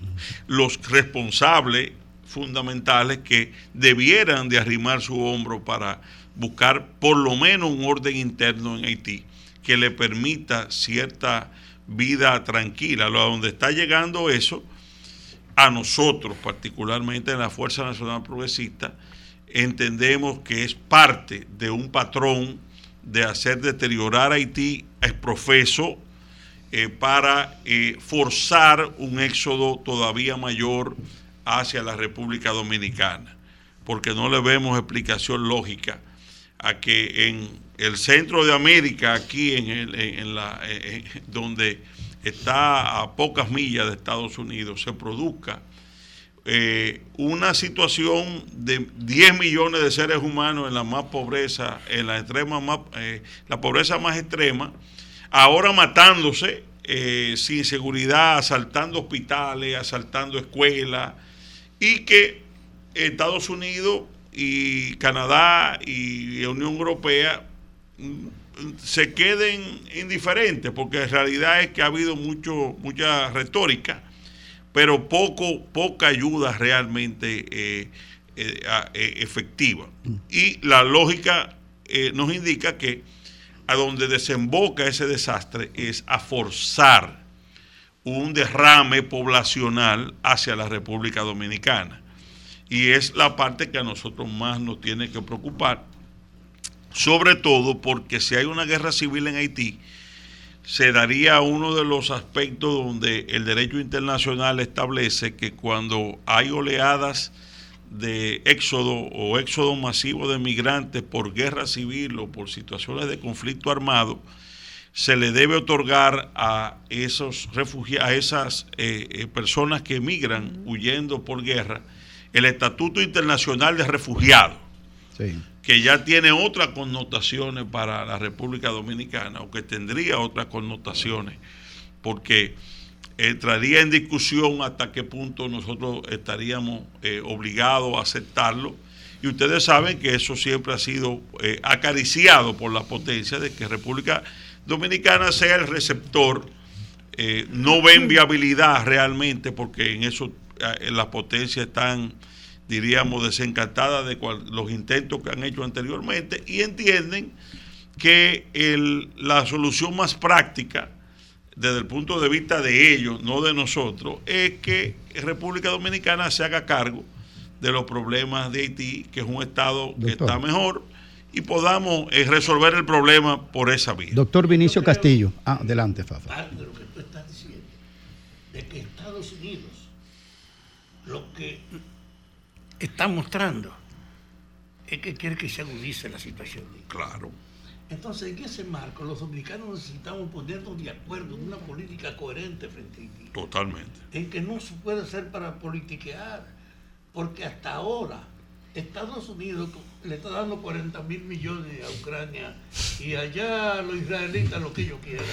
los responsables fundamentales que debieran de arrimar su hombro para buscar por lo menos un orden interno en Haití que le permita cierta vida tranquila. A donde está llegando eso, a nosotros, particularmente en la Fuerza Nacional Progresista, entendemos que es parte de un patrón de hacer deteriorar Haití es profeso eh, para eh, forzar un éxodo todavía mayor hacia la República Dominicana, porque no le vemos explicación lógica a que en el centro de América, aquí en, el, eh, donde está a pocas millas de Estados Unidos, se produzca eh, una situación de 10 millones de seres humanos en la más pobreza, en la extrema más, eh, la pobreza más extrema, ahora matándose eh, sin seguridad, asaltando hospitales, asaltando escuelas, y que Estados Unidos y Canadá y Unión Europea mm, se queden indiferentes, porque en realidad es que ha habido mucho, mucha retórica, pero poco, poca ayuda realmente eh, eh, eh, efectiva. Y la lógica eh, nos indica que a donde desemboca ese desastre es a forzar un derrame poblacional hacia la República Dominicana. Y es la parte que a nosotros más nos tiene que preocupar, sobre todo porque si hay una guerra civil en Haití, se daría uno de los aspectos donde el derecho internacional establece que cuando hay oleadas de éxodo o éxodo masivo de migrantes por guerra civil o por situaciones de conflicto armado, se le debe otorgar a esos a esas eh, eh, personas que emigran huyendo por guerra, el Estatuto Internacional de Refugiados que ya tiene otras connotaciones para la República Dominicana o que tendría otras connotaciones, porque entraría en discusión hasta qué punto nosotros estaríamos eh, obligados a aceptarlo. Y ustedes saben que eso siempre ha sido eh, acariciado por la potencia de que República Dominicana sea el receptor eh, no ven viabilidad realmente porque en eso eh, las potencias están, diríamos, desencantadas de cual- los intentos que han hecho anteriormente y entienden que el- la solución más práctica desde el punto de vista de ellos, no de nosotros, es que República Dominicana se haga cargo de los problemas de Haití, que es un estado que está mejor, y podamos eh, resolver el problema por esa vía. Doctor Vinicio Castillo. Ah, adelante, Fafa. parte de lo que tú estás diciendo, de que Estados Unidos lo que está mostrando es que quiere que se agudice la situación. Claro. Entonces, en ese marco, los dominicanos necesitamos ponernos de acuerdo en una política coherente frente a Haití, Totalmente. en que no se puede hacer para politiquear, porque hasta ahora Estados Unidos le está dando 40 mil millones a Ucrania y allá los israelitas lo que ellos quieran.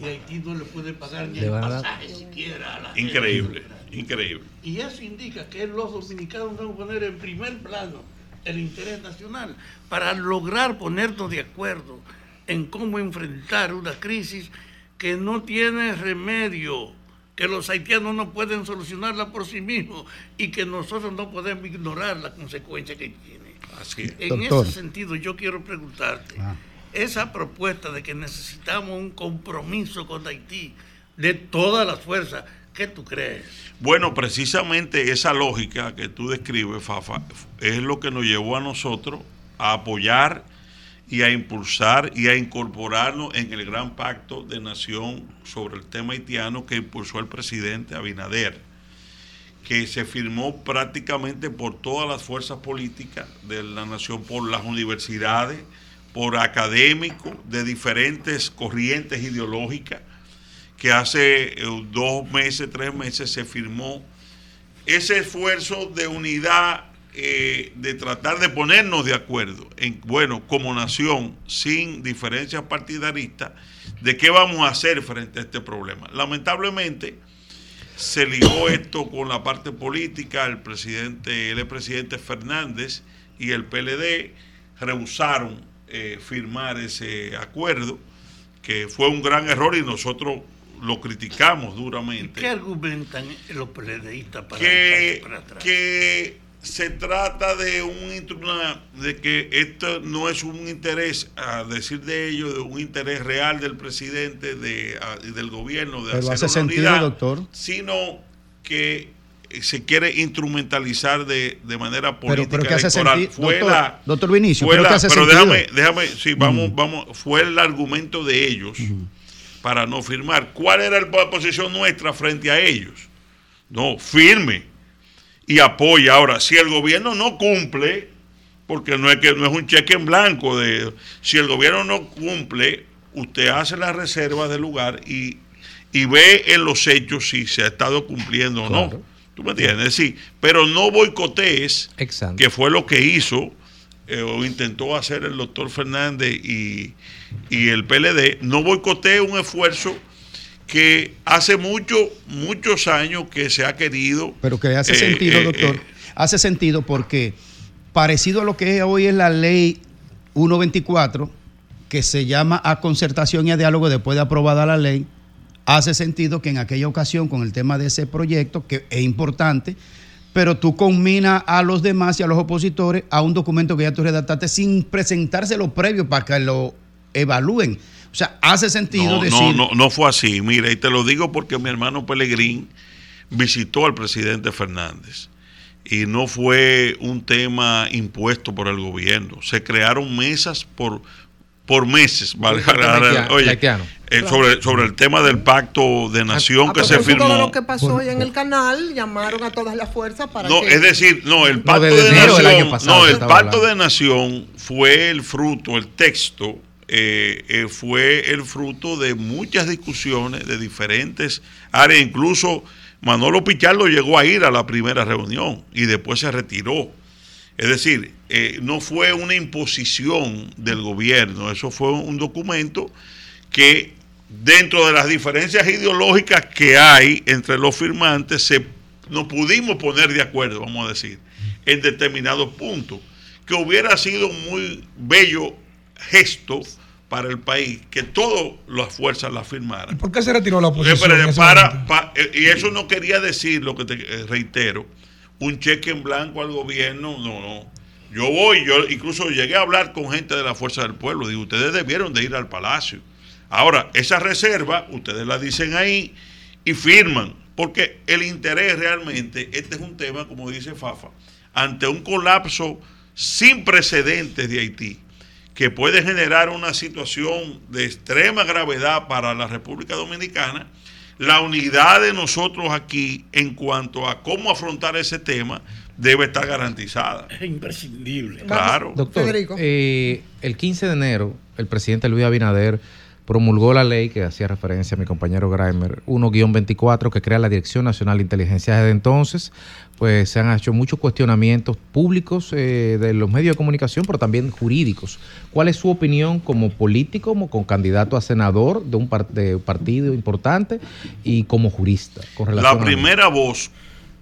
Y Haití no le puede pagar ni el pasaje siquiera a la gente. Increíble. Y eso indica que los dominicanos deben poner en primer plano el interés nacional para lograr ponernos de acuerdo en cómo enfrentar una crisis que no tiene remedio, que los haitianos no pueden solucionarla por sí mismos y que nosotros no podemos ignorar la consecuencia que tiene. Así es. En Doctor. ese sentido, yo quiero preguntarte, esa propuesta de que necesitamos un compromiso con Haití de todas las fuerzas, ¿qué tú crees? Bueno, precisamente esa lógica que tú describes, Fafa, es lo que nos llevó a nosotros a apoyar y a impulsar y a incorporarnos en el gran pacto de nación sobre el tema haitiano que impulsó el presidente Abinader, que se firmó prácticamente por todas las fuerzas políticas de la nación, por las universidades, por académicos de diferentes corrientes ideológicas que hace eh, dos meses, tres meses se firmó ese esfuerzo de unidad, eh, de tratar de ponernos de acuerdo, en, bueno, como nación, sin diferencias partidaristas, de qué vamos a hacer frente a este problema. Lamentablemente, se ligó esto con la parte política, el presidente, el presidente Fernández y el PLD rehusaron eh, firmar ese acuerdo, que fue un gran error y nosotros lo criticamos duramente. ¿Qué argumentan los PLDistas para que, para atrás? que se trata de un de que esto no es un interés, a decir de ellos, de un interés real del presidente de, a- y del gobierno de Pero hacer hace una sentido, unidad, doctor. sino que se quiere instrumentalizar de, de manera Pero- política pero que hace electoral. sentido, Fue doctor- la- doctor Vinicio, fue pero la- que hace pero sentido. déjame, déjame, sí, vamos, Mm. vamos, fue el argumento de ellos para no firmar. ¿Cuál era la posición nuestra frente a ellos? No, firme y apoya. Ahora, si el gobierno no cumple, porque no es que no es un cheque en blanco de si el gobierno no cumple, usted hace la reserva del lugar y, y ve en los hechos si se ha estado cumpliendo o no. ¿Tú me entiendes? Sí, pero no boicotees, que fue lo que hizo eh, o intentó hacer el doctor Fernández y, y el PLD, no boicotee un esfuerzo que hace mucho, muchos años que se ha querido. Pero que hace eh, sentido, eh, doctor. hace sentido porque parecido a lo que hoy es la ley 124, que se llama a concertación y a diálogo después de aprobada la ley, hace sentido que en aquella ocasión con el tema de ese proyecto, que es importante, pero tú combinas a los demás y a los opositores a un documento que ya tú redactaste sin presentárselo previo para que lo evalúen. O sea, hace sentido no, decir... no, no, no fue así. Mira, y te lo digo porque mi hermano Pelegrín visitó al presidente Fernández y no fue un tema impuesto por el gobierno. Se crearon mesas por, por meses, oye, eh, sobre, sobre el tema del pacto de nación A que se de firmó. lo que pasó hoy en el canal, llamaron a todas las fuerzas para No, que... es decir, no, el pacto de nación, pasado no, el pacto hablando. de nación fue el fruto, el texto eh, eh, fue el fruto de muchas discusiones de diferentes áreas, incluso Manolo Pichardo llegó a ir a la primera reunión y después se retiró. Es decir, eh, no fue una imposición del gobierno, eso fue un documento que dentro de las diferencias ideológicas que hay entre los firmantes, se, nos pudimos poner de acuerdo, vamos a decir, en determinados puntos, que hubiera sido muy bello gesto para el país que todas las fuerzas la firmaran. ¿Por qué se retiró la oposición? pero para- eh, y eso no quería decir, lo que te eh, reitero, un cheque en blanco al gobierno, no, no. Yo voy, yo incluso llegué a hablar con gente de la Fuerza del Pueblo, digo, ustedes debieron de ir al Palacio. Ahora, esa reserva, ustedes la dicen ahí y firman, porque el interés realmente, este es un tema, como dice Fafa, ante un colapso sin precedentes de Haití, que puede generar una situación de extrema gravedad para la República Dominicana, la unidad de nosotros aquí en cuanto a cómo afrontar ese tema debe estar garantizada. Es imprescindible. Claro. Doctor, eh, el 15 de enero, el presidente Luis Abinader promulgó la ley que hacía referencia a mi compañero Grimer, 1-24, que crea la Dirección Nacional de Inteligencia. Desde entonces, pues se han hecho muchos cuestionamientos públicos eh, de los medios de comunicación, pero también jurídicos. ¿Cuál es su opinión como político, como con candidato a senador de un, par- de partido importante y como jurista? Con relación La a- primera voz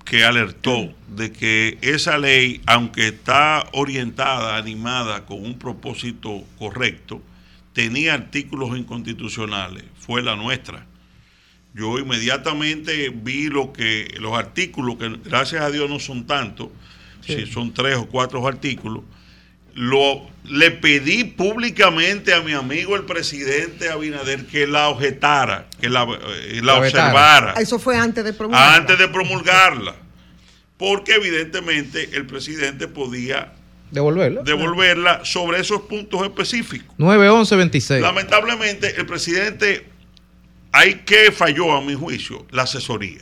que alertó de que esa ley, aunque está orientada, animada con un propósito correcto, tenía artículos inconstitucionales, fue la nuestra. Yo inmediatamente vi lo que los artículos, que gracias a Dios no son tantos, si son tres o cuatro artículos, lo, le pedí públicamente a mi amigo el presidente Abinader que la objetara, que la, eh, la observara Eso fue antes de promulgar. antes de promulgarla. Porque evidentemente el presidente podía Devolverla. devolverla sobre esos puntos específicos. 9-11-26. Lamentablemente el presidente, hay que falló a mi juicio, la asesoría.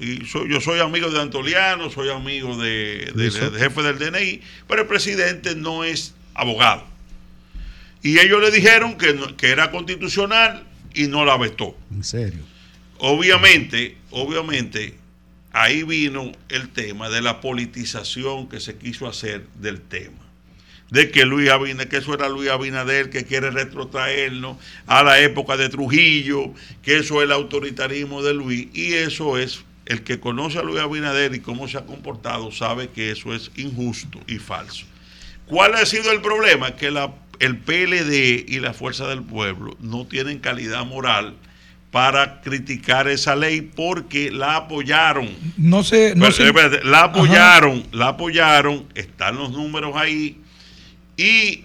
Y soy- yo soy amigo de Antoliano, soy amigo de, de- Eso. del jefe del DNI, pero el presidente no es abogado. Y ellos le dijeron que, no- que era constitucional y no la vetó. En serio. Obviamente, obviamente, ahí vino el tema de la politización que se quiso hacer del tema. De que Luis Abinader, que eso era Luis Abinader que quiere retrotraernos a la época de Trujillo, que eso es el autoritarismo de Luis, y eso es, el que conoce a Luis Abinader y cómo se ha comportado, sabe que eso es injusto y falso. ¿Cuál ha sido el problema? Que la, el PLD y la Fuerza del Pueblo no tienen calidad moral para criticar esa ley porque la apoyaron. No sé, no Pero, sé. la apoyaron, la apoyaron, están los números ahí. Y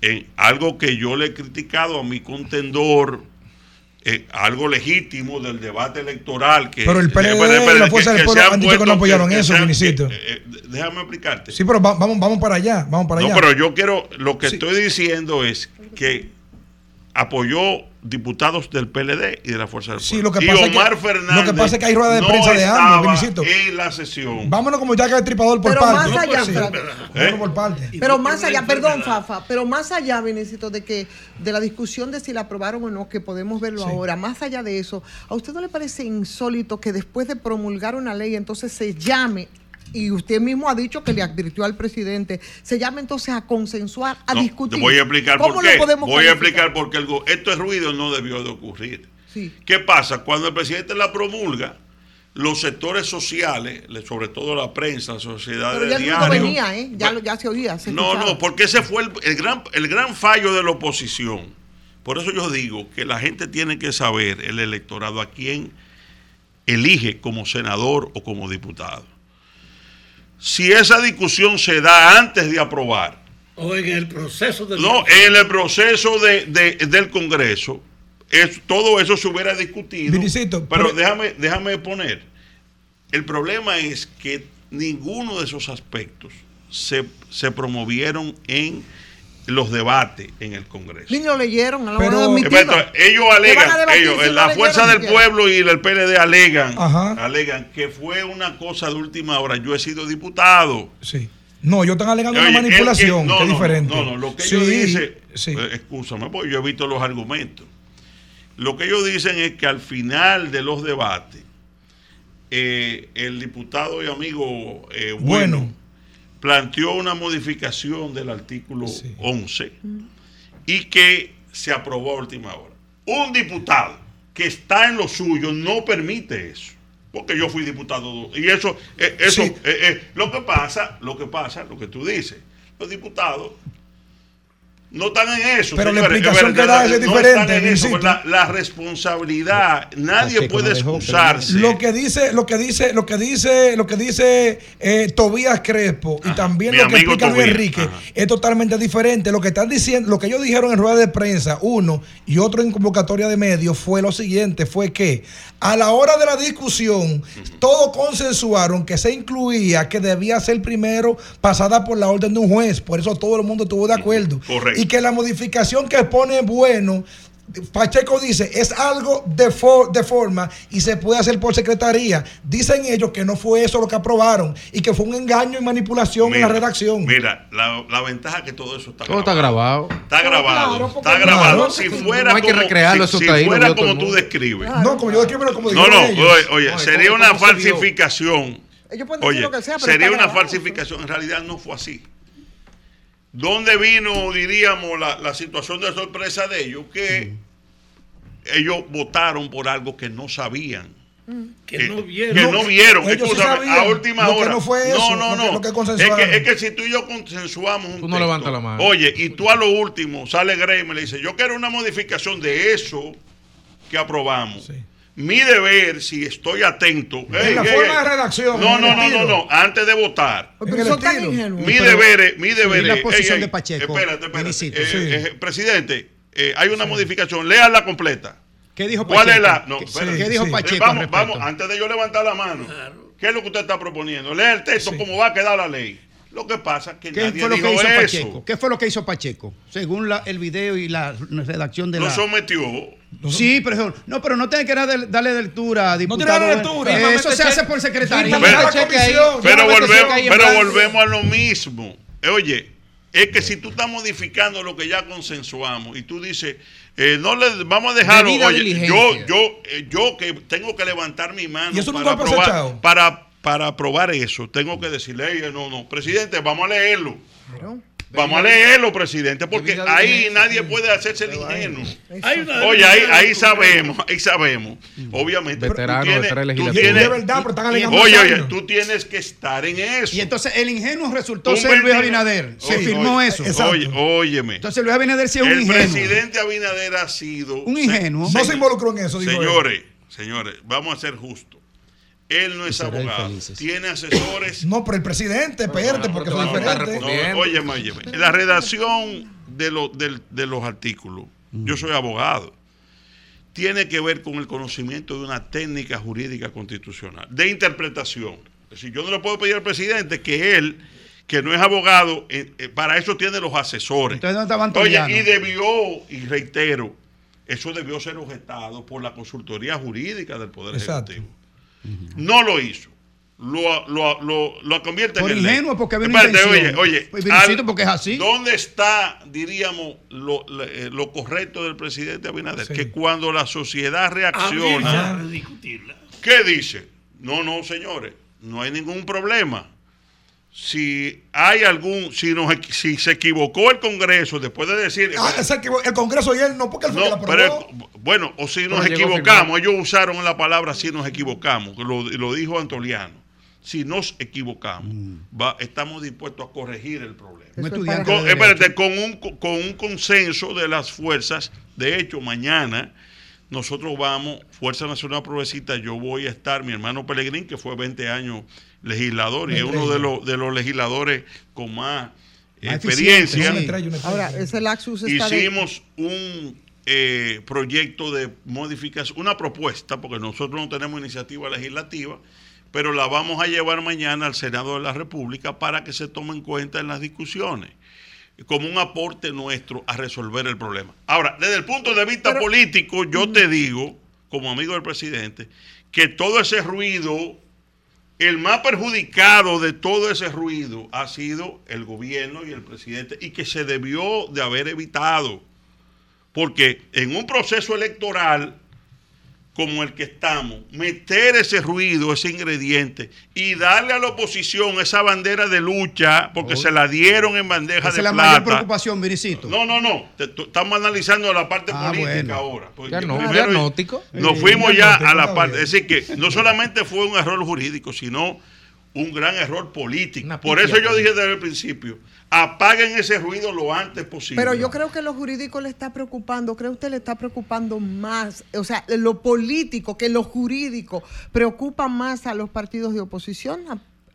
en algo que yo le he criticado a mi contendor, eh, algo legítimo del debate electoral. Que, Pero el PLD y la Fuerza del Pueblo han dicho que no apoyaron que eso, Vinicito. eh, eh, déjame explicarte. Sí, pero va- vamos, vamos para allá, vamos para No, allá. pero yo quiero, lo que estoy diciendo es que apoyó diputados del PLD y de la Fuerza del Pueblo. Sí, lo que y pasa es que- Omar lo que Fernández pasa es que hay rueda de no prensa de ambos, en la sesión. Vámonos como ya que el tripador por Pero parte. más allá, Sí. Fran. Vámonos por parte. Pero más allá, perdón, Fafa, pero más allá, Benecito, de que de la discusión de si la aprobaron o no, que podemos verlo ahora, más allá de eso, ¿a usted no le parece insólito que después de promulgar una ley entonces se llame y usted mismo ha dicho que le advirtió al presidente, se llame entonces a consensuar, a No, discutir. Voy a explicar ¿Cómo por lo qué. podemos Voy a explicar por qué el go- esto es ruido no debió de ocurrir. Sí. ¿Qué pasa? Cuando el presidente la promulga, los sectores sociales, le- sobre todo la prensa, la sociedad Pero ya diario, venía, ¿eh? Ya, lo- ya se oía. se No, escuchaba. no, porque ese fue el, el gran, el gran fallo de la oposición. Por eso yo digo que la gente tiene que saber, el electorado, a quién elige como senador o como diputado. Si esa discusión se da antes de aprobar, O en el proceso del. no, en el proceso de, de- del Congreso, es, todo eso se hubiera discutido. pero déjame, déjame poner. El problema es que ninguno de esos aspectos se, se promovieron en los debates en el Congreso. Ni lo leyeron, a la Pero-. Entonces, ellos ¿Qué van a alegan, debatir ellos, si no la Fuerza del? Pueblo y el PLD alegan, Ajá. alegan que fue una cosa de última hora. Yo he sido diputado. Sí. No, yo están alegando Oye, una el manipulación, no, que es no, diferente. No, no, lo que Sí, ellos dicen, sí. eh, escúchame, porque yo he visto los argumentos. Lo que ellos dicen es que al final de los debates, eh, el diputado y amigo eh, bueno, Bueno. Planteó una modificación del artículo 11 y que se aprobó a última hora. Un diputado que está en lo suyo no permite eso. Porque yo fui diputado y eso, eh, eso, Sí. eh, eh, lo que pasa, lo que pasa, lo que tú dices, los diputados no están en eso. Pero la explicación que da es no diferente, están en eso, la, la responsabilidad, nadie puede excusarse. Lo que dice, lo que dice, lo que dice, lo que dice eh, Tobías Crespo y también mi lo que explica Luis Enrique ajá. es totalmente diferente. Lo que están diciendo, lo que ellos dijeron en rueda de prensa, uno y otro en convocatoria de medios, fue lo siguiente, fue que a la hora de la discusión, todos consensuaron que se incluía que debía ser primero pasada por la orden de un juez. Por eso todo el mundo estuvo de acuerdo. Correcto. Y que la modificación que pone bueno Pacheco dice, es algo de, for- de forma y se puede hacer por secretaría. Dicen ellos que no fue eso lo que aprobaron y que fue un engaño y manipulación en la redacción. Mira, la, la ventaja es que todo eso está Todo está grabado. Está grabado, claro, está grabado. claro, si fuera no hay que como, recrearlo, si, ahí, fuera como tú describes. No, como yo describo como No, dijeron no, ellos. oye, oye, No, sería ¿cómo- una se falsificación. Ellos pueden decir Oye, lo que sea, pero sería una grabado. falsificación. En realidad no fue así. ¿Dónde vino, diríamos, la, la situación de sorpresa de ellos? Que ellos votaron por algo que no sabían. Que Que, no vieron. que no vieron. ellos sí a última Lo que hora. no fue eso, no, no, lo que- no. lo que es, que, es que si tú y yo consensuamos un Tú no texto, levantas la mano. Oye, y tú a lo último sale Grey y me le dice, yo quiero una modificación de eso que aprobamos. Mi deber, si estoy atento. En la forma de redacción, No, no, no, no, no. Antes de votar. Pero son tan ingenuos. Mi deber es, mi Sí, deber la posición de Pacheco, Espérate, espérate. Eh, sí. eh, presidente, eh, hay una modificación. Léala completa. ¿Qué dijo ¿Cuál Pacheco? es la.? No, ¿Qué, espérate. qué dijo sí. Pacheco? Eh, al vamos, vamos, antes de yo levantar la mano, ¿qué es lo que usted está proponiendo? Lea el texto, cómo va a quedar la ley. Lo que pasa es que ¿Qué nadie fue lo dijo que hizo eso. Pacheco? ¿Qué fue lo que hizo Pacheco? Según la- el video y la redacción de Lo la. sometió. Sí, pero no, pero no tiene que darle, darle lectura, tiene diputado. que darle lectura. Eh, Fírmame eso se hace por secretaría. Pero-. Pero volvemos, pero volvemos a lo mismo. Eh, Oye, es que si tú estás modificando lo que ya consensuamos y tú dices, eh, no le vamos a dejarlo, Debida oye, yo, diligencia. yo, eh, yo que tengo que levantar mi mano ¿Y eso para aprobar, para, para aprobar eso, tengo que decirle, "Ey, no, no, presidente, vamos a leerlo. Vamos a leerlo, presidente, porque ahí nadie puede hacerse el ingenuo. Oye, ahí, ahí sabemos, ahí sabemos. Obviamente, tú Veterano, tienes- tú tienes- Y es verdad, pero están alegando Oye, oye, tú tienes que estar en eso. Y entonces el ingenuo resultó Un ser Luis Abinader. Se Oye, firmó oye, eso. Exacto. Oye, óyeme. Entonces Luis Abinader sí es un el ingenuo. presidente Abinader ha sido. Un ingenuo. No se involucró en eso, digo él. Señores, señores, vamos a ser justos. Él no es abogado. felices. Tiene asesores. No, pero el presidente, espérate, porque a estar diferente. No, óyeme. En la redacción de, lo- de los artículos, yo soy abogado, tiene que ver con el conocimiento de una técnica jurídica constitucional, de interpretación. Es decir, yo no le puedo pedir al presidente que él, que no es abogado, eh, eh, para eso tiene los asesores. Entonces, ¿dónde estaban Oye, y debió, y reitero, eso debió ser objetado por la consultoría jurídica del Poder Exacto. Ejecutivo. No lo hizo. Lo, lo, lo, lo convierte Por en ley. ingenuo, porque había una Espérate, intención. Oye, oye, Pues, al- porque es así. ¿Dónde está, diríamos, lo, lo- eh, lo correcto del presidente Abinader? Sí. Que cuando la sociedad reacciona. ¿qué dice? No, no, señores, no hay ningún problema. Si hay algún, si, nos, si se equivocó el Congreso después de decir, Ah, es el, el Congreso y él no, porque él fue no, que la pero, aprobó. bueno, o si nos equivocamos, ellos usaron la palabra si nos equivocamos, que lo, lo dijo Antoliano. Si nos equivocamos, va, estamos dispuestos a corregir el problema. Un estudiante Con, de espérate, con un, con un consenso de las fuerzas. De hecho, mañana nosotros vamos, Fuerza Nacional Progresista, yo voy a estar, mi hermano Pelegrín, que fue 20 años legislador y es uno de los, de los legisladores con más, Más experiencia. Ahora, ese laxus de- Hicimos un eh, proyecto de modificación, una propuesta, porque nosotros no tenemos iniciativa legislativa, pero la vamos a llevar mañana al Senado de la República para que se tome en cuenta en las discusiones como un aporte nuestro a resolver el problema. Ahora, desde el punto de vista político, yo te digo, como amigo del presidente, que todo ese ruido, el más perjudicado de todo ese ruido ha sido el gobierno y el presidente, y que se debió de haber evitado. Porque en un proceso electoral como el que estamos, meter ese ruido, ese ingrediente y darle a la oposición esa bandera de lucha, porque se la dieron en bandeja Esa de es la mayor plata. preocupación, Vinicito. No, no, no. Te- tú- estamos analizando la parte Ah, política bueno. ahora. Porque no, primero diagnóstico. Nos fuimos ya a la parte. Es decir, que no solamente fue un error jurídico, sino un gran error político. Por eso yo dije desde el principio, apaguen ese ruido lo antes posible. Pero yo creo que lo jurídico le está preocupando, creo que usted le está preocupando más, o sea, lo político que lo jurídico preocupa más a los partidos de oposición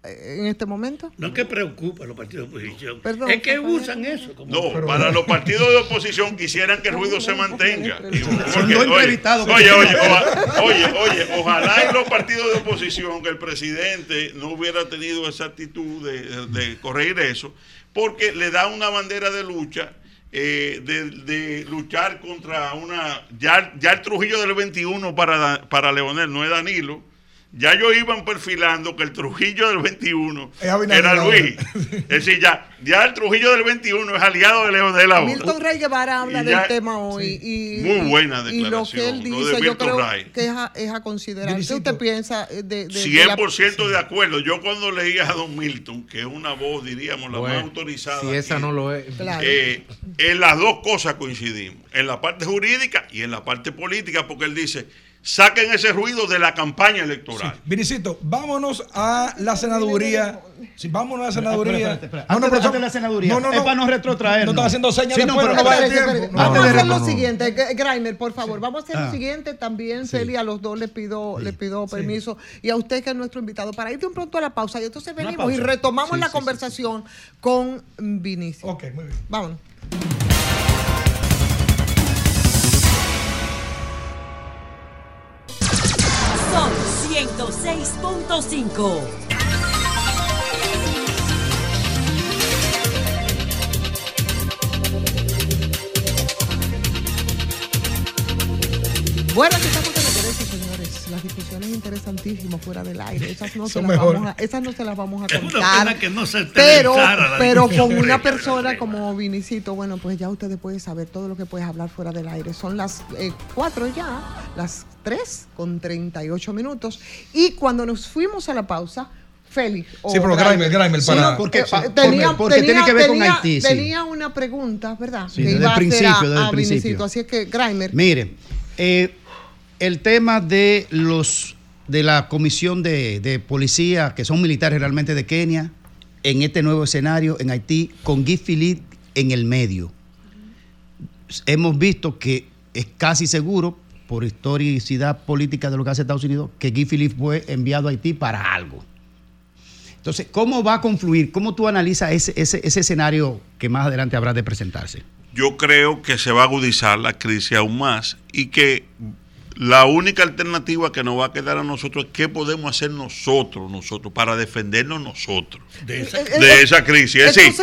en este momento. No es que preocupa a los partidos de oposición, Perdón, es que usan eso. como- No, para los partidos de oposición quisieran que el ruido se mantenga. Porque, oye, Oye, oye, oja- oye, oye, ojalá en los partidos de oposición que el presidente no hubiera tenido esa actitud de, de corregir eso, porque le da una bandera de lucha. eh, de, de luchar contra una ya, ya el Trujillo del 21 para, para Leonel no es Danilo ya ellos iban perfilando que el Trujillo del 21 Es Abinader era. Luis [LAUGHS] es decir, ya, ya el Trujillo del 21 es aliado de Leonel ahora. Milton Rey Guevara habla Y del ya- tema hoy y, Muy buena y lo que él declaración, lo dice de yo Milton creo Ray. que es a, es a considerar. ¿Qué usted piensa de, de- de la- 100% de acuerdo. Yo cuando leía a Don Milton, que es una voz, diríamos, la Bueno, más autorizada. si esa aquí, no lo es. Claro. eh, en las dos cosas coincidimos, en la parte jurídica y en la parte política, porque él dice, saquen ese ruido de la campaña electoral. Vinicito, vámonos a la senaduría. Sí, vámonos a la senaduría. Espérate, espérate, espérate. No, no, Antes, de la senaduría, No, no, es no. para no retrotraernos. No están haciendo señas Sí, no, después, pero- no el Espérate, tiempo. No, Vamos no, a hacer no, lo no. siguiente, Grimer, por favor, vamos a hacer Ah. lo siguiente también, Celia, a los dos le pido, le pido permiso y a usted que es nuestro invitado para ir de un pronto a la pausa y entonces venimos y retomamos Sí, la sí, sí, conversación con Vinicio. Ok, muy bien. Vámonos. 106.5. Bueno, aquí estamos discusiones interesantísimas fuera del aire. Esas no, [LAUGHS] se las, mejor. vamos a, esas no se las vamos a Es una contar. pena que no se pero, pero con una persona como Vinicito, bueno, pues ya ustedes pueden saber todo lo que puedes hablar fuera del aire. Son las eh, cuatro ya, las tres con 38 minutos. Y cuando nos fuimos a la pausa, Félix. o Sí, pero Grimer, Grimer, Sí, para- no, porque- eh, pa- tenía, porque- porque tiene que ver con tenía- Haití, sí. tenía una pregunta, ¿verdad? Sí, que desde iba el a hacer principio, a- desde el a principio. Vinicito. Así es que, Grimer. Mire, eh, el tema de los de la comisión de, de policía, que son militares realmente de Kenia, en este nuevo escenario en Haití, con Guy Philippe en el medio. Hemos visto que es casi seguro, por historicidad política de lo que hace Estados Unidos, que Guy Philippe fue enviado a Haití para algo. Entonces, ¿cómo va a confluir? ¿Cómo tú analizas ese, ese, ese escenario que más adelante habrá de presentarse? Yo creo que se va a agudizar la crisis aún más y que la única alternativa que nos va a quedar a nosotros es qué podemos hacer nosotros, nosotros, para defendernos nosotros De esa- de esa crisis. Es decir,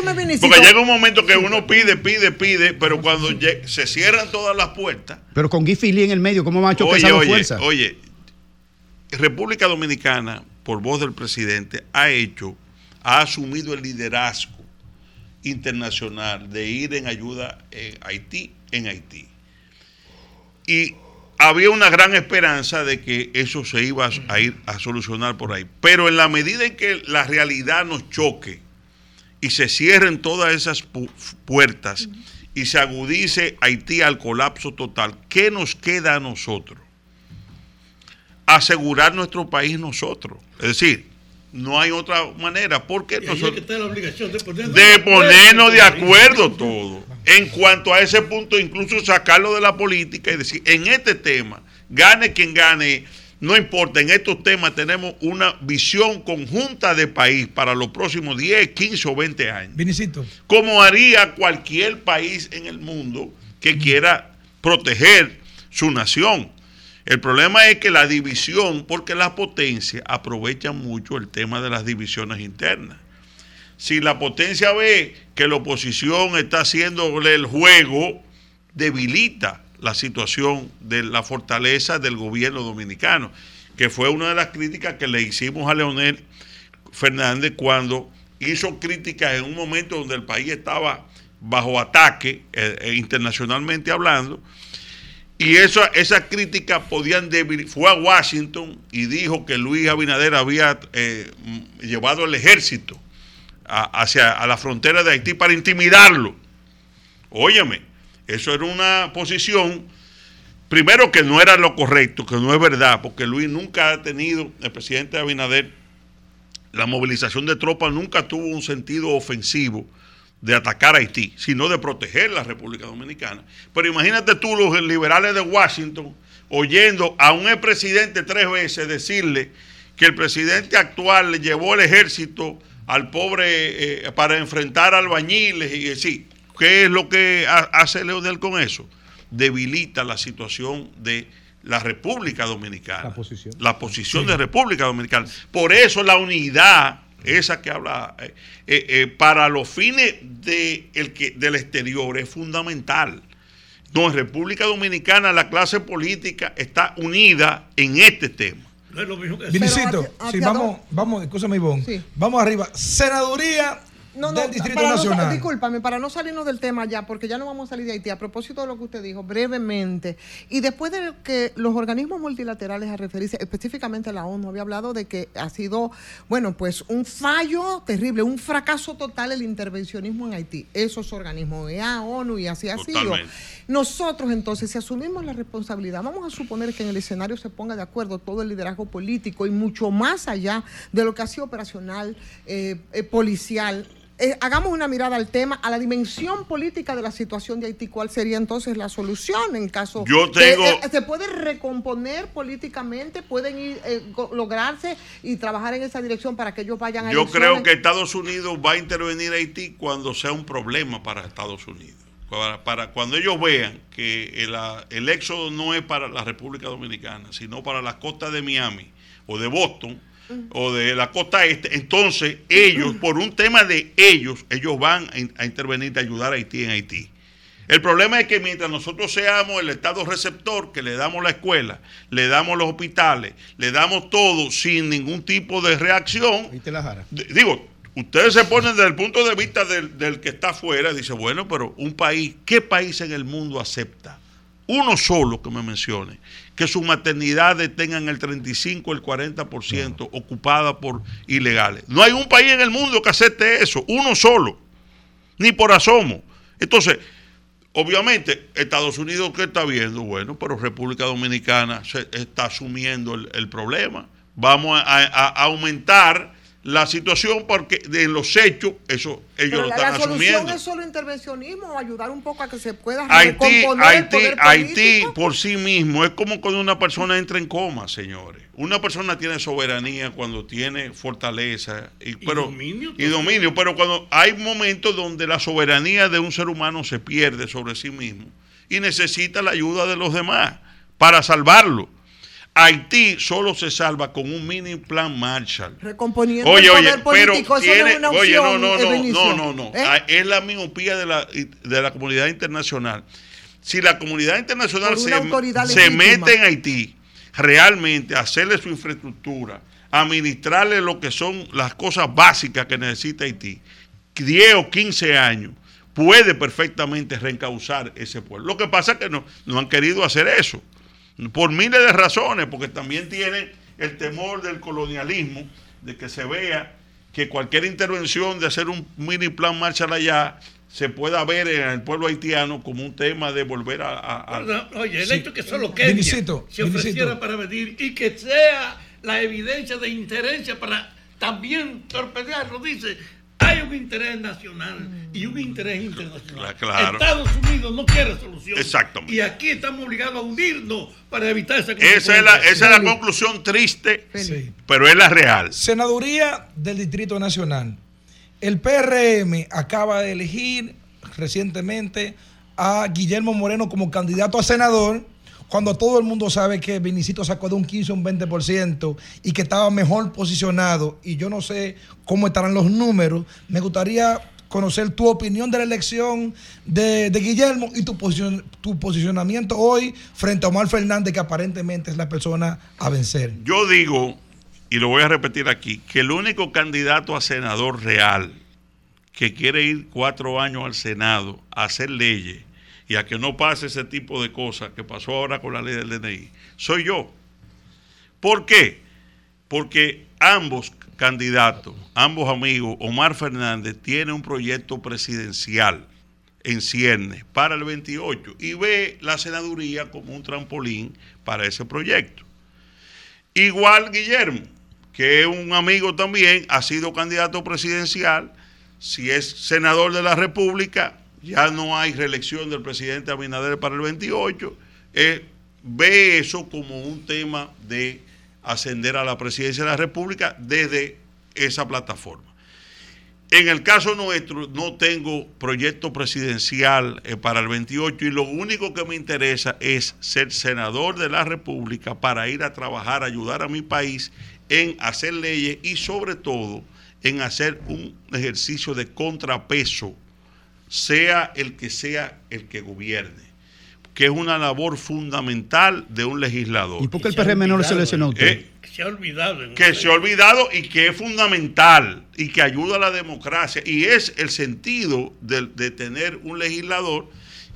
porque llega un momento que uno pide, pide, pide, pero cuando se cierran todas las puertas, Pero con Guy Philippe en el medio, ¿cómo va a chocar Oye, dos oye, fuerzas? oye, República Dominicana, por voz del presidente, ha hecho, ha asumido el liderazgo internacional de ir en ayuda a Haití, en Haití. Y había una gran esperanza de que eso se iba a ir a solucionar por ahí. Pero en la medida en que la realidad nos choque y se cierren todas esas pu- puertas y se agudice Haití al colapso total, ¿qué nos queda a nosotros? Asegurar nuestro país nosotros. Es decir, no hay otra manera. Porque nosotros está la obligación de ponernos de acuerdo todo. En cuanto a ese punto, incluso sacarlo de la política y decir, en este tema, gane quien gane, no importa, en estos temas tenemos una visión conjunta de país para los próximos 10, 15 o 20 años. Vinicito. Como haría cualquier país en el mundo que quiera proteger su nación. El problema es que la división, porque las potencias aprovechan mucho el tema de las divisiones internas. Si la potencia ve que la oposición está haciéndole el juego, debilita la situación de la fortaleza del gobierno dominicano, que fue una de las críticas que le hicimos a Leonel Fernández cuando hizo críticas en un momento donde el país estaba bajo ataque, eh, eh, internacionalmente hablando, y esa, esas críticas podían debil- Fue a Washington y dijo que Luis Abinader había eh, llevado el ejército hacia a la frontera de Haití para intimidarlo. Óyeme, eso era una posición, primero que no era lo correcto, que no es verdad, porque Luis nunca ha tenido, el presidente Abinader la movilización de tropas nunca tuvo un sentido ofensivo de atacar a Haití, sino de proteger la República Dominicana. Pero imagínate tú los liberales de Washington oyendo a un expresidente tres veces decirle que el presidente actual le llevó el ejército al pobre eh, para enfrentar albañiles y decir, ¿qué es lo que ha- hace Leonel con eso? Debilita la situación de la República Dominicana. La posición. La posición de República Dominicana. Por eso la unidad, esa que habla, eh, eh, para los fines de el que, del exterior es fundamental. No, en República Dominicana la clase política está unida en este tema. No es lo mismo que Vinicito, sí, vamos, vamos, escúchame, Ivonne. Vamos arriba. Senaduría No, no, del Distrito para no discúlpame, para no salirnos del tema ya, porque ya no vamos a salir de Haití. A propósito de lo que usted dijo, brevemente, y después de que los organismos multilaterales a referirse, específicamente la ONU, había hablado de que ha sido, bueno, pues un fallo terrible, un fracaso total el intervencionismo en Haití. Esos organismos, OEA, ONU, y así ha sido. Totalmente. Nosotros entonces, si asumimos la responsabilidad, vamos a suponer que en el escenario se ponga de acuerdo todo el liderazgo político y mucho más allá de lo que ha sido operacional, eh, eh, policial. Eh, hagamos una mirada al tema, a la dimensión política de la situación de Haití. ¿Cuál sería entonces la solución en caso Yo de- eh, se puede recomponer políticamente, pueden ir, eh, lograrse y trabajar en esa dirección para que ellos vayan a Yo creo que Estados Unidos va a intervenir a Haití cuando sea un problema para Estados Unidos. Para, para cuando ellos vean que el, ah, el éxodo no es para la República Dominicana, sino para las costas de Miami o de Boston o de la costa este, entonces ellos, por un tema de ellos, ellos van a, in- a intervenir de ayudar a Haití en Haití. El problema es que mientras nosotros seamos el Estado receptor, que le damos la escuela, le damos los hospitales, le damos todo sin ningún tipo de reacción, D- digo, ustedes se ponen desde el punto de vista del, del que está afuera, dice, bueno, pero un país, ¿qué país en el mundo acepta? Uno solo que me mencione, que sus maternidades tengan el 35, el 40% ocupada por ilegales. No hay un país en el mundo que acepte eso, uno solo, ni por asomo. Entonces, obviamente, Estados Unidos, ¿qué está viendo? Bueno, pero República Dominicana se está asumiendo el, el problema. Vamos a, a- a aumentar la situación porque de los hechos, eso ellos Pero lo están la solución asumiendo. es solo intervencionismo o ayudar un poco a que se pueda Haití, recomponer el Haití, poder Haití por sí mismo es como cuando una persona entra en coma, señores. Una persona tiene soberanía cuando tiene fortaleza y, pero, dominio y dominio, pero cuando hay momentos donde la soberanía de un ser humano se pierde sobre sí mismo y necesita la ayuda de los demás para salvarlo. Haití solo se salva con un mini plan Marshall. Recomponiendo Oye, el oye, poder pero político, eso no es una oye, opción. no, no, no, no, no, no. ¿Eh? Ah, Es la miopía de la, de la comunidad internacional. Si la comunidad internacional se, se mete en Haití, realmente a hacerle su infraestructura, administrarle lo que son las cosas básicas que necesita Haití, 10 o 15 años, puede perfectamente reencauzar ese pueblo. Lo que pasa es que no, no han querido hacer eso por miles de razones, porque también tienen el temor del colonialismo, de que se vea que cualquier intervención de hacer un mini plan Marshall allá se pueda ver en el pueblo haitiano como un tema de volver a... a- a- No, Oye, el Sí. hecho que solo Kenia Vinicito, se ofreciera Vinicito. para venir y que sea la evidencia de interés para también torpedearlo, dice, hay un interés nacional y un interés internacional. Claro. Estados Unidos no quiere solución. Exactamente. Y aquí estamos obligados a unirnos para evitar esa Esa es la, esa es la conclusión triste, Sí. pero es la real. Senaduría del Distrito Nacional. El PRM acaba de elegir recientemente a Guillermo Moreno como candidato a senador, cuando todo el mundo sabe que Vinicito sacó de un 15 a un 20% y que estaba mejor posicionado. Y yo no sé cómo estarán los números. Me gustaría conocer tu opinión de la elección de, Guillermo y tu posicionamiento hoy frente a Omar Fernández, que aparentemente es la persona a vencer. Yo digo, y lo voy a repetir aquí, que el único candidato a senador real que quiere ir cuatro años al Senado a hacer leyes y a que no pase ese tipo de cosas que pasó ahora con la ley del DNI, soy yo. ¿Por qué? Porque ambos candidatos, ambos amigos, Omar Fernández tiene un proyecto presidencial en ciernes para el 28 y ve la senaduría como un trampolín para ese proyecto. Igual Guillermo, que es un amigo también, ha sido candidato presidencial. Si es senador de la República, ya no hay reelección del presidente Abinader para el 28. Eh, ve eso como un tema de ascender a la presidencia de la República desde esa plataforma. En el caso nuestro, no tengo proyecto presidencial eh, para el 28 y lo único que me interesa es ser senador de la República para ir a trabajar, ayudar a mi país en hacer leyes y sobre todo en hacer un ejercicio de contrapeso, sea el que sea el que gobierne, que es una labor fundamental de un legislador. ¿Y por qué el PRM no lo seleccionó a usted? Eh, Se ha olvidado. que se ha olvidado y que es fundamental y que ayuda a la democracia. Y es el sentido de, de tener un legislador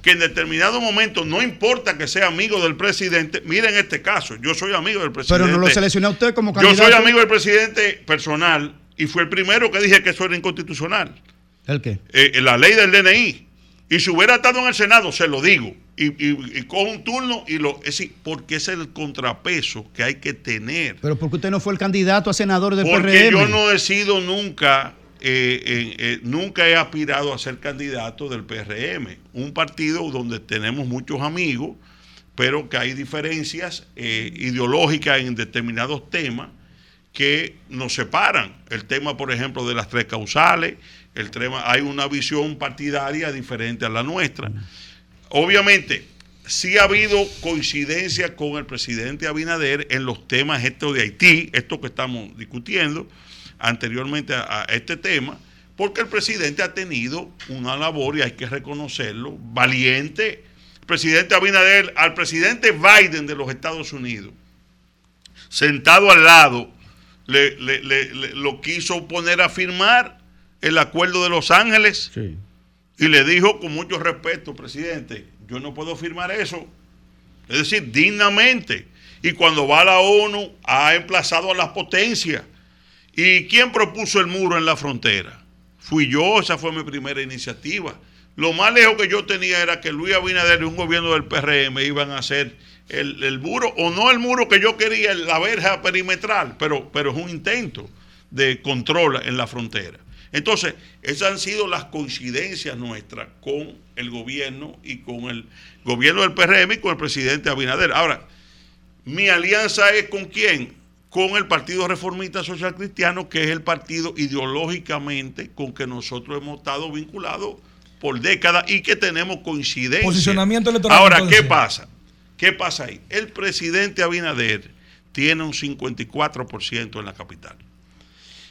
que en determinado momento, no importa que sea amigo del presidente, miren este caso, yo soy amigo del presidente. Pero no lo seleccionó a usted como Yo candidato. soy amigo del presidente personal y fue el primero que dije que eso era inconstitucional. ¿El qué? Eh, la ley del DNI. Y si hubiera estado en el Senado, se lo digo. Y, y, y cojo un turno y lo. Es decir, porque es el contrapeso que hay que tener. Pero porque usted no fue el candidato a senador del Porque PRM. yo no he sido nunca, eh, eh, nunca he aspirado a ser candidato del PRM, un partido donde tenemos muchos amigos, pero que hay diferencias ideológicas en determinados temas que nos separan. El tema, por ejemplo, de las tres causales, el tema, hay una visión partidaria diferente a la nuestra. Obviamente, sí ha habido coincidencia con el presidente Abinader en los temas estos de Haití, esto que estamos discutiendo anteriormente a, este tema, porque el presidente ha tenido una labor, y hay que reconocerlo, valiente. El presidente Abinader, al presidente Biden de los Estados Unidos, sentado al lado, le- le- lo quiso poner a firmar el acuerdo de Los Ángeles y le dijo con mucho respeto, presidente, yo no puedo firmar eso. Es decir, dignamente. Y cuando va a la ONU, ha emplazado a las potencias. ¿Y quién propuso el muro en la frontera? Fui yo, esa fue mi primera iniciativa. Lo más lejos que yo tenía era que Luis Abinader y un gobierno del PRM iban a hacer el, el muro, o no el muro que yo quería, la verja perimetral, pero, pero es un intento de control en la frontera. Entonces, esas han sido las coincidencias nuestras con el gobierno y con el gobierno del PRM y con el presidente Abinader. Ahora, mi alianza es con quién? Con el Partido Reformista Social Cristiano, que es el partido ideológicamente con que nosotros hemos estado vinculados por décadas y que tenemos coincidencia. Posicionamiento electoral, Ahora. ¿qué pasa? ¿Qué pasa ahí? El presidente Abinader tiene un 54% en la capital.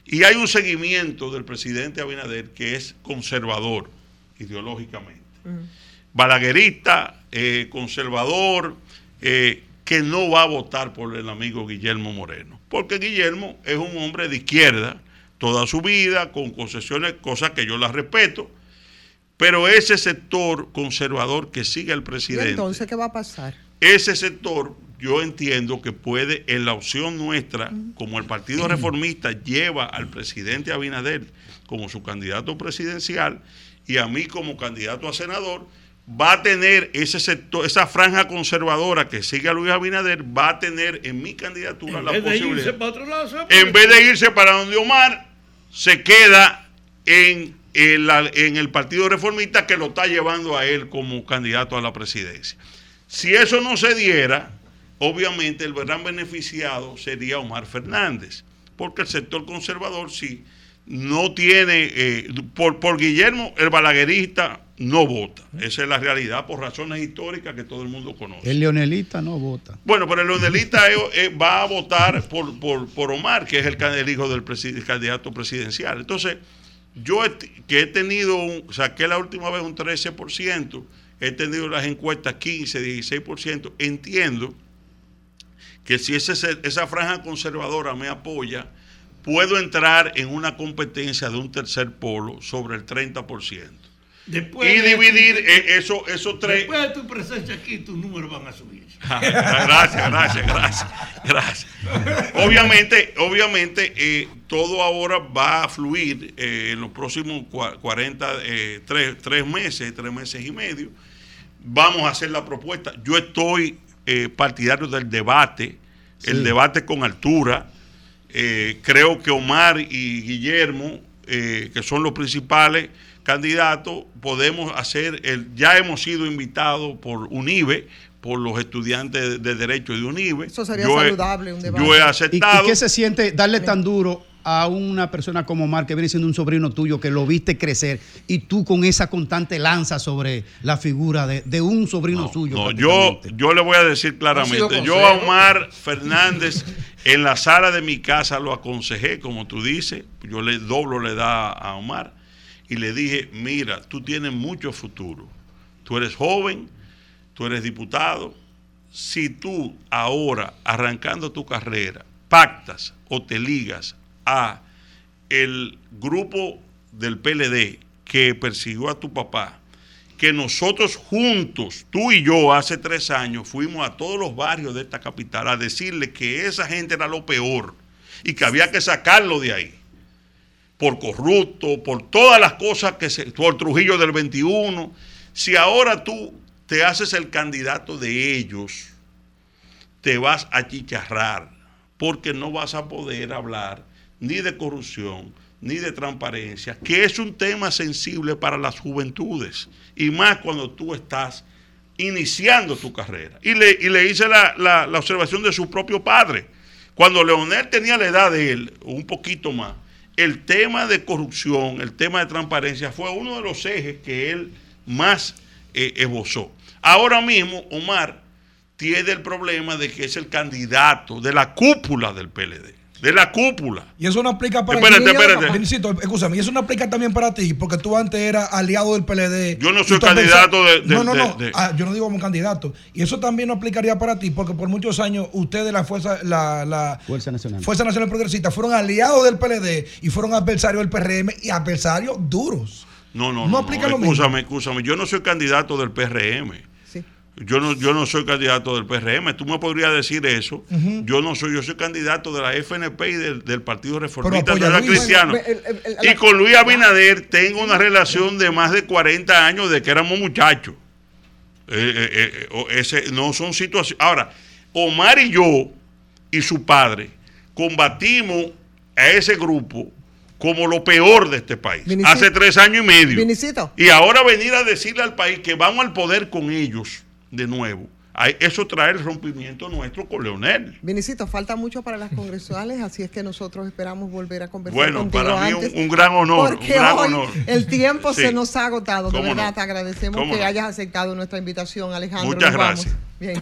Y hay un seguimiento del presidente Abinader que es conservador ideológicamente. Balaguerista, eh, conservador, eh, que no va a votar por el amigo Guillermo Moreno. Porque Guillermo es un hombre de izquierda toda su vida, con concesiones, cosas que yo las respeto. Pero ese sector conservador que sigue al ¿Y presidente entonces qué va a pasar? ese sector yo entiendo que puede, en la opción nuestra, como el Partido Reformista lleva al presidente Abinader como su candidato presidencial y a mí como candidato a senador, va a tener ese sector, esa franja conservadora que sigue a Luis Abinader, va a tener en mi candidatura En la vez de irse posibilidad. para otro lado, En vez de irse para donde Omar, se queda en el, en el Partido Reformista que lo está llevando a él como candidato a la presidencia. Si eso no se diera, obviamente el gran beneficiado sería Omar Fernández, porque el sector conservador sí no tiene, eh, por, por Guillermo, el balaguerista no vota. Esa es la realidad por razones históricas que todo el mundo conoce. El leonelista no vota. Bueno, pero el leonelista va a votar por, por, por Omar, que es el, hijo del presi- candidato presidencial. Entonces, yo he que he tenido, un- saqué la última vez un 13%, he tenido las encuestas 15, 16%, entiendo que si ese, se- esa franja conservadora me apoya, puedo entrar en una competencia de un tercer polo sobre el 30%. Después y dividir eh, eso, esos tres... Después de tu presencia aquí, tus números van a subir. [LAUGHS] gracias, gracias, gracias, gracias. Obviamente, obviamente, eh, todo ahora va a fluir eh, en los próximos cua- 40, eh, tres, tres meses, tres meses y medio. Vamos a hacer la propuesta. Yo estoy eh, partidario del debate, el debate con altura, Eh, creo que Omar y Guillermo, eh, que son los principales candidatos, podemos hacer, el, ya hemos sido invitados por UNIBE, por los estudiantes de Derecho de UNIBE. Eso sería Yo he- saludable, un debate. Yo he ¿Y, aceptado. y qué se siente darle tan duro a una persona como Omar, que viene siendo un sobrino tuyo, que lo viste crecer, y tú con esa constante lanza sobre la figura de, de un sobrino suyo? No, yo, yo le voy a decir claramente, yo a. Omar Fernández en la sala de mi casa lo aconsejé, como tú dices, yo le doblo la edad a Omar y le dije, mira, tú tienes mucho futuro, tú eres joven, tú eres diputado, si tú ahora, arrancando tu carrera, pactas o te ligas a el grupo del PLD que persiguió a tu papá, que nosotros juntos, tú y yo, hace tres años, fuimos a todos los barrios de esta capital a decirle que esa gente era lo peor y que había que sacarlo de ahí. Por corrupto, por todas las cosas que se. por Trujillo del 21. Si ahora tú te haces el candidato de ellos, te vas a chicharrar, porque no vas a poder hablar ni de corrupción, ni de transparencia, que es un tema sensible para las juventudes, y más cuando tú estás iniciando tu carrera. Y le, y le hice la, la- la observación de su propio padre. Cuando Leonel tenía la edad de él, un poquito más, el tema de corrupción, el tema de transparencia fue uno de los ejes que él más eh, esbozó. Ahora mismo, Omar tiene el problema de que es el candidato de la cúpula del PLD. De la cúpula. Y eso no aplica para Espérate, ti. espérate. Vincito, escúchame, y eso no aplica también para ti, porque tú antes eras aliado del PLD. Yo no soy candidato de- de- No, no, no. de- de- Ah, yo no digo como candidato. Y eso también no aplicaría para ti, porque por muchos años ustedes, la Fuerza, la, la Fuerza Nacional. Fuerza Nacional Progresista, fueron aliados del PLD y fueron adversarios del PRM y adversarios duros. No, no, No no. aplica no, lo mismo. Escúchame, escúchame. Yo no soy candidato del PRM. Yo no, yo no soy candidato del PRM. Tú me podrías decir eso. Yo no soy, yo soy candidato de la FNP y del, del Partido Reformista el- el- el- y con Luis Abinader tengo una relación de más de 40 años de que éramos muchachos. Eh, eh, eh, ese, no son situaciones. Ahora, Omar y yo y su padre combatimos a ese grupo como lo peor de este país. Vinicito. Hace tres años y medio. Vinicito. Y ahora venir a decirle al país que vamos al poder con ellos de nuevo. Eso trae el rompimiento nuestro con Leonel. Vinicito, falta mucho para las congresuales, así es que nosotros esperamos volver a conversar Bueno, contigo para mí un- antes, un gran honor, Porque un gran hoy honor. el tiempo Sí. se nos ha agotado. De ¿Cómo verdad, no? te agradecemos ¿Cómo que no? hayas aceptado nuestra invitación, Alejandro. Muchas Nos vamos. gracias. Bien.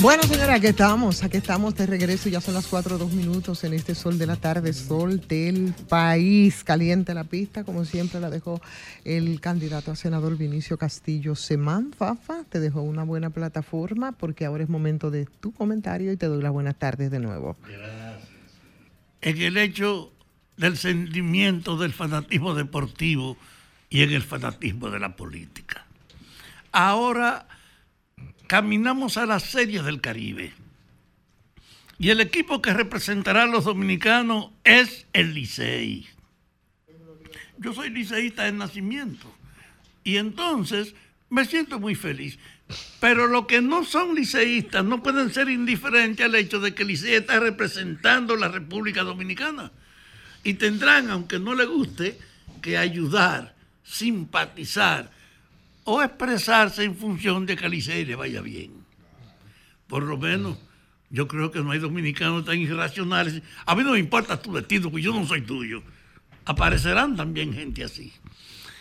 Bueno, señora, aquí estamos, aquí estamos de regreso. Ya son las 4 dos minutos en este sol de la tarde, sol del país. Caliente la pista, como siempre la dejó el candidato a senador Vinicio Castillo Semán. Fafa, te dejó una buena plataforma porque ahora es momento de tu comentario y te doy las buenas tardes de nuevo. en el hecho del sentimiento del fanatismo deportivo y en el fanatismo de la política. Ahora caminamos a la Serie del Caribe y el equipo que representará a los dominicanos es el Licey. Yo soy liceísta de nacimiento y entonces me siento muy feliz. Pero los que no son liceístas no pueden ser indiferentes al hecho de que el Licey está representando la República Dominicana. Y tendrán, aunque no les guste, que ayudar, simpatizar o expresarse en función de que Licey le vaya bien. Por lo menos, yo creo que no hay dominicanos tan irracionales. A mí no me importa tu vestido, porque yo no soy tuyo. Aparecerán también gente así.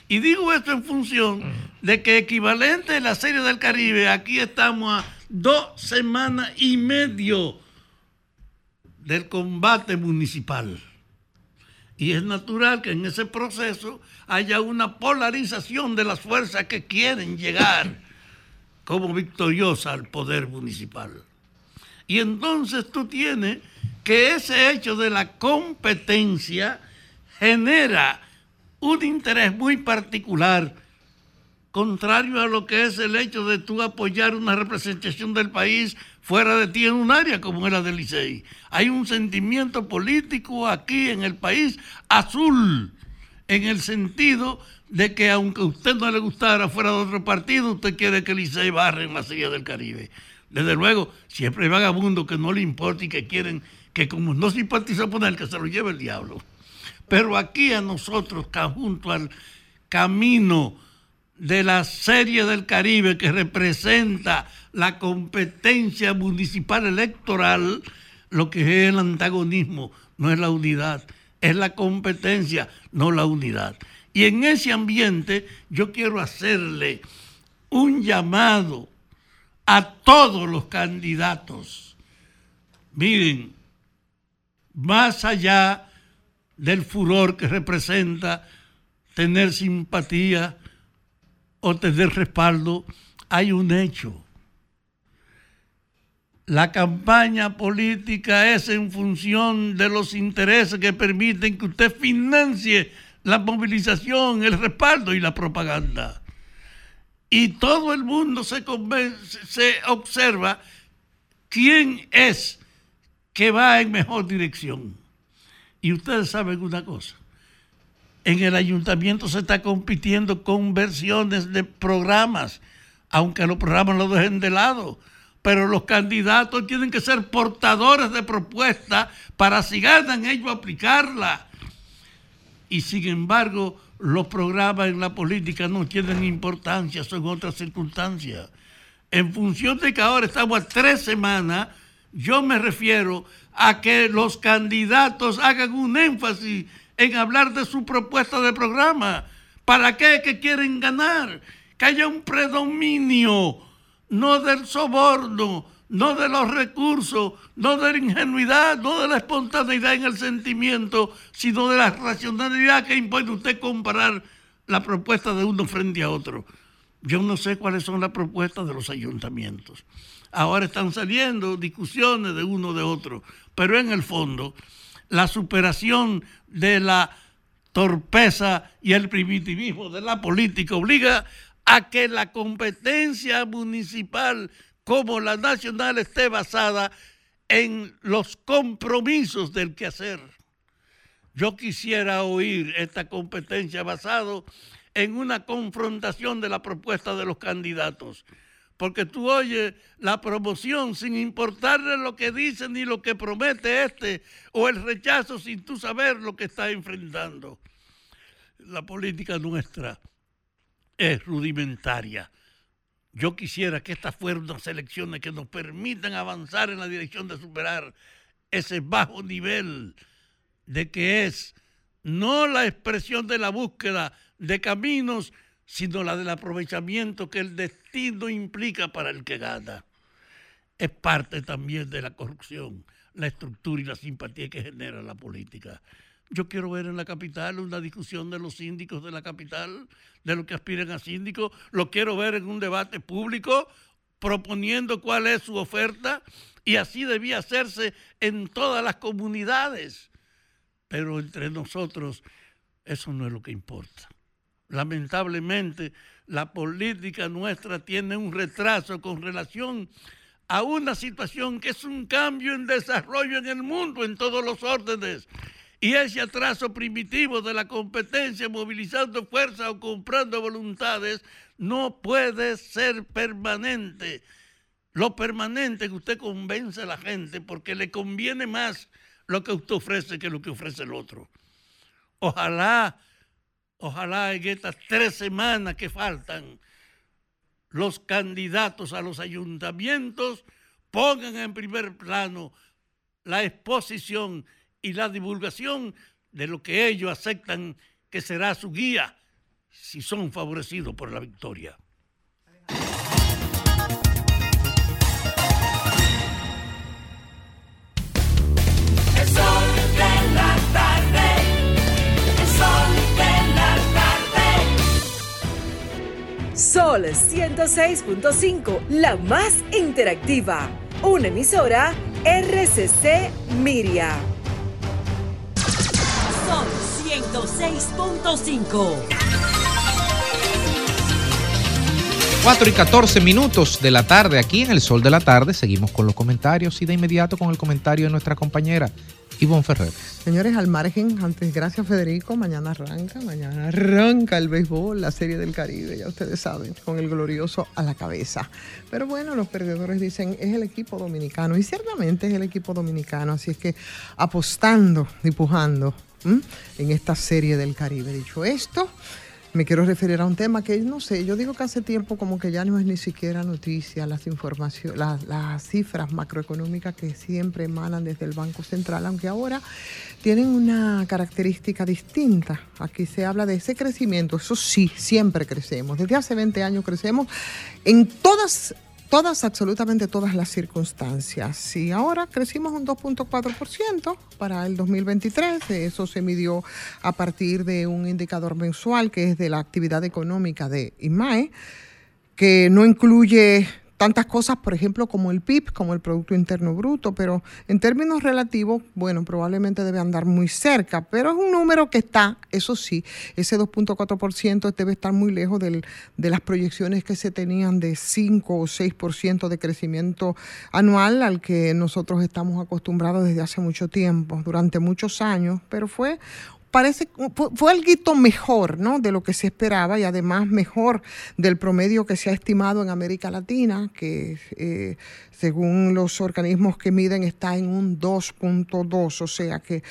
Y digo esto en función de que equivalente a la Serie del Caribe, aquí estamos a dos semanas y medio del combate municipal. Y es natural que en ese proceso haya una polarización de las fuerzas que quieren llegar [LAUGHS] como victoriosa al poder municipal. Y entonces tú tienes que ese hecho de la competencia genera un interés muy particular, contrario a lo que es el hecho de tú apoyar una representación del país fuera de ti en un área como era del Licey. Hay un sentimiento político aquí en el país azul, en el sentido de que aunque a usted no le gustara fuera de otro partido, usted quiere que el Licey barre en la Silla del Caribe. Desde luego, siempre hay vagabundos que no le importa y que quieren que como no simpatiza con él, que se lo lleve el diablo. Pero aquí a nosotros, junto al camino de la Serie del Caribe que representa la competencia municipal electoral, lo que es el antagonismo, no es la unidad, es la competencia, no la unidad. Y en ese ambiente yo quiero hacerle un llamado a todos los candidatos. Miren, más allá del furor que representa tener simpatía o tener respaldo, hay un hecho. La campaña política es en función de los intereses que permiten que usted financie la movilización, el respaldo y la propaganda. Y todo el mundo se, se observa quién es que va en mejor dirección. Y ustedes saben una cosa, en el ayuntamiento se está compitiendo con versiones de programas, aunque los programas los dejen de lado, pero los candidatos tienen que ser portadores de propuestas para si ganan ellos aplicarla. Y sin embargo, los programas en la política no tienen importancia, son otras circunstancias. En función de que ahora estamos a tres semanas, yo me refiero a que los candidatos hagan un énfasis en hablar de su propuesta de programa. ¿Para qué? Que quieren ganar. Que haya un predominio, no del soborno, no de los recursos, no de la ingenuidad, no de la espontaneidad en el sentimiento, sino de la racionalidad que impone usted comparar la propuesta de uno frente a otro. Yo no sé cuáles son las propuestas de los ayuntamientos. Ahora están saliendo discusiones de uno de otro pero en el fondo la superación de la torpeza y el primitivismo de la política obliga a que la competencia municipal como la nacional esté basada en los compromisos del quehacer. Yo quisiera oír esta competencia basado en una confrontación de la propuesta de los candidatos porque tú oyes la promoción sin importarle lo que dice ni lo que promete este, o el rechazo sin tú saber lo que está enfrentando. La política nuestra es rudimentaria. Yo quisiera que estas fueran unas elecciones que nos permitan avanzar en la dirección de superar ese bajo nivel de que es no la expresión de la búsqueda de caminos, sino la del aprovechamiento que el destino implica para el que gana. Es parte también de la corrupción, la estructura y la simpatía que genera la política. Yo quiero ver en la capital una discusión de los síndicos de la capital, de los que aspiran a síndicos. Lo quiero ver en un debate público proponiendo cuál es su oferta y así debía hacerse en todas las comunidades. Pero entre nosotros eso no es lo que importa. Lamentablemente, la política nuestra tiene un retraso con relación a una situación que es un cambio en desarrollo en el mundo en todos los órdenes. Y ese atraso primitivo de la competencia movilizando fuerza o comprando voluntades no puede ser permanente. Lo permanente es que usted convence a la gente porque le conviene más lo que usted ofrece que lo que ofrece el otro. Ojalá Ojalá en estas tres semanas que faltan los candidatos a los ayuntamientos pongan en primer plano la exposición y la divulgación de lo que ellos aceptan que será su guía si son favorecidos por la victoria. Sol Sol 106.5, la más interactiva. Una emisora RCC Miria. Sol 106.5. 4 y 14 minutos de la tarde aquí en el Sol de la Tarde. Seguimos con los comentarios y de inmediato con el comentario de nuestra compañera Ivonne Ferrer. Señores, al margen, antes, gracias Federico, mañana arranca, mañana arranca el béisbol, la Serie del Caribe, ya ustedes saben, con el glorioso a la cabeza. Pero bueno, los perdedores dicen, es el equipo dominicano, y ciertamente es el equipo dominicano, así es que apostando y pujando ¿m? en esta Serie del Caribe. Dicho esto, me quiero referir a un tema que no sé, yo digo que hace tiempo como que ya no es ni siquiera noticia las informaciones, las, las cifras macroeconómicas que siempre emanan desde el Banco Central, aunque ahora tienen una característica distinta. Aquí se habla de ese crecimiento, eso sí, siempre crecemos. Desde hace 20 años crecemos en todas todas, absolutamente todas las circunstancias. Y ahora crecimos un 2.4% para el 2023. Eso se midió a partir de un indicador mensual que es de la actividad económica de IMAE, que no incluye tantas cosas, por ejemplo, como el PIB, como el Producto Interno Bruto, pero en términos relativos, bueno, probablemente debe andar muy cerca, pero es un número que está, eso sí, ese 2.4% debe estar muy lejos del, de las proyecciones que se tenían de 5 o 6% de crecimiento anual al que nosotros estamos acostumbrados desde hace mucho tiempo, durante muchos años, pero fue parece fue, algo mejor ¿no? de lo que se esperaba y además mejor del promedio que se ha estimado en América Latina, que eh, según los organismos que miden está en un 2.2, o sea que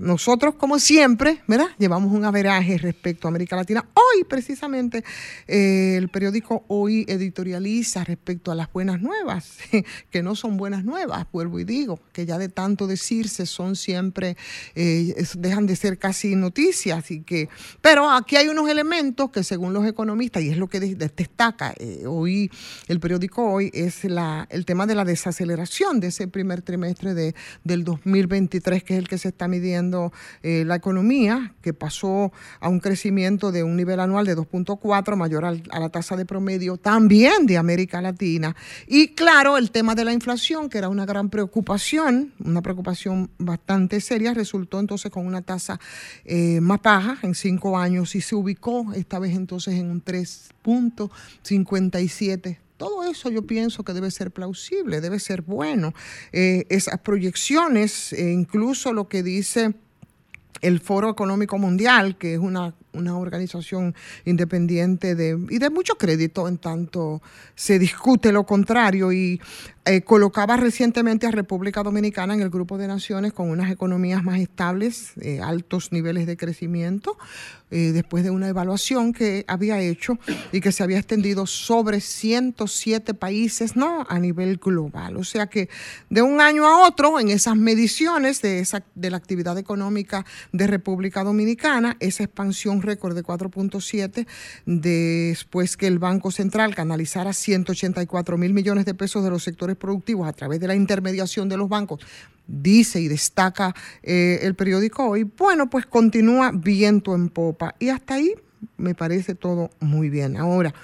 nosotros como siempre, ¿verdad? Llevamos un averaje respecto a América Latina. Hoy precisamente eh, el periódico Hoy editorializa respecto a las buenas nuevas, [LAUGHS] que no son buenas nuevas, vuelvo y digo, que ya de tanto decirse son siempre, eh, dejan de ser casi noticias y que, pero aquí hay unos elementos que según los economistas, y es lo que de- de- destaca eh, hoy el periódico Hoy, es la, el tema de la desaceleración de ese primer trimestre de, del 2023, que es el que se está midiendo eh, la economía, que pasó a un crecimiento de un nivel anual de 2.4, mayor al- a la tasa de promedio también de América Latina. Y claro, el tema de la inflación, que era una gran preocupación, una preocupación bastante seria, resultó entonces con una tasa eh, más baja en cinco años y se ubicó esta vez entonces en un 3.57 todo eso yo pienso que debe ser plausible, debe ser bueno. Eh, esas proyecciones, eh, incluso lo que dice el Foro Económico Mundial, que es una, una organización independiente de, y de mucho crédito en tanto se discute lo contrario y eh, colocaba recientemente a República Dominicana en el grupo de naciones con unas economías más estables, eh, altos niveles de crecimiento, eh, después de una evaluación que había hecho y que se había extendido sobre 107 países ¿no? a nivel global. O sea que de un año a otro, en esas mediciones de, esa, de la actividad económica de República Dominicana, esa expansión récord de 4.7, después que el Banco Central canalizara 184 mil millones de pesos de los sectores productivos a través de la intermediación de los bancos, dice y destaca eh, el periódico hoy, bueno, pues continúa viento en popa. Y hasta ahí me parece todo muy bien. Ahora,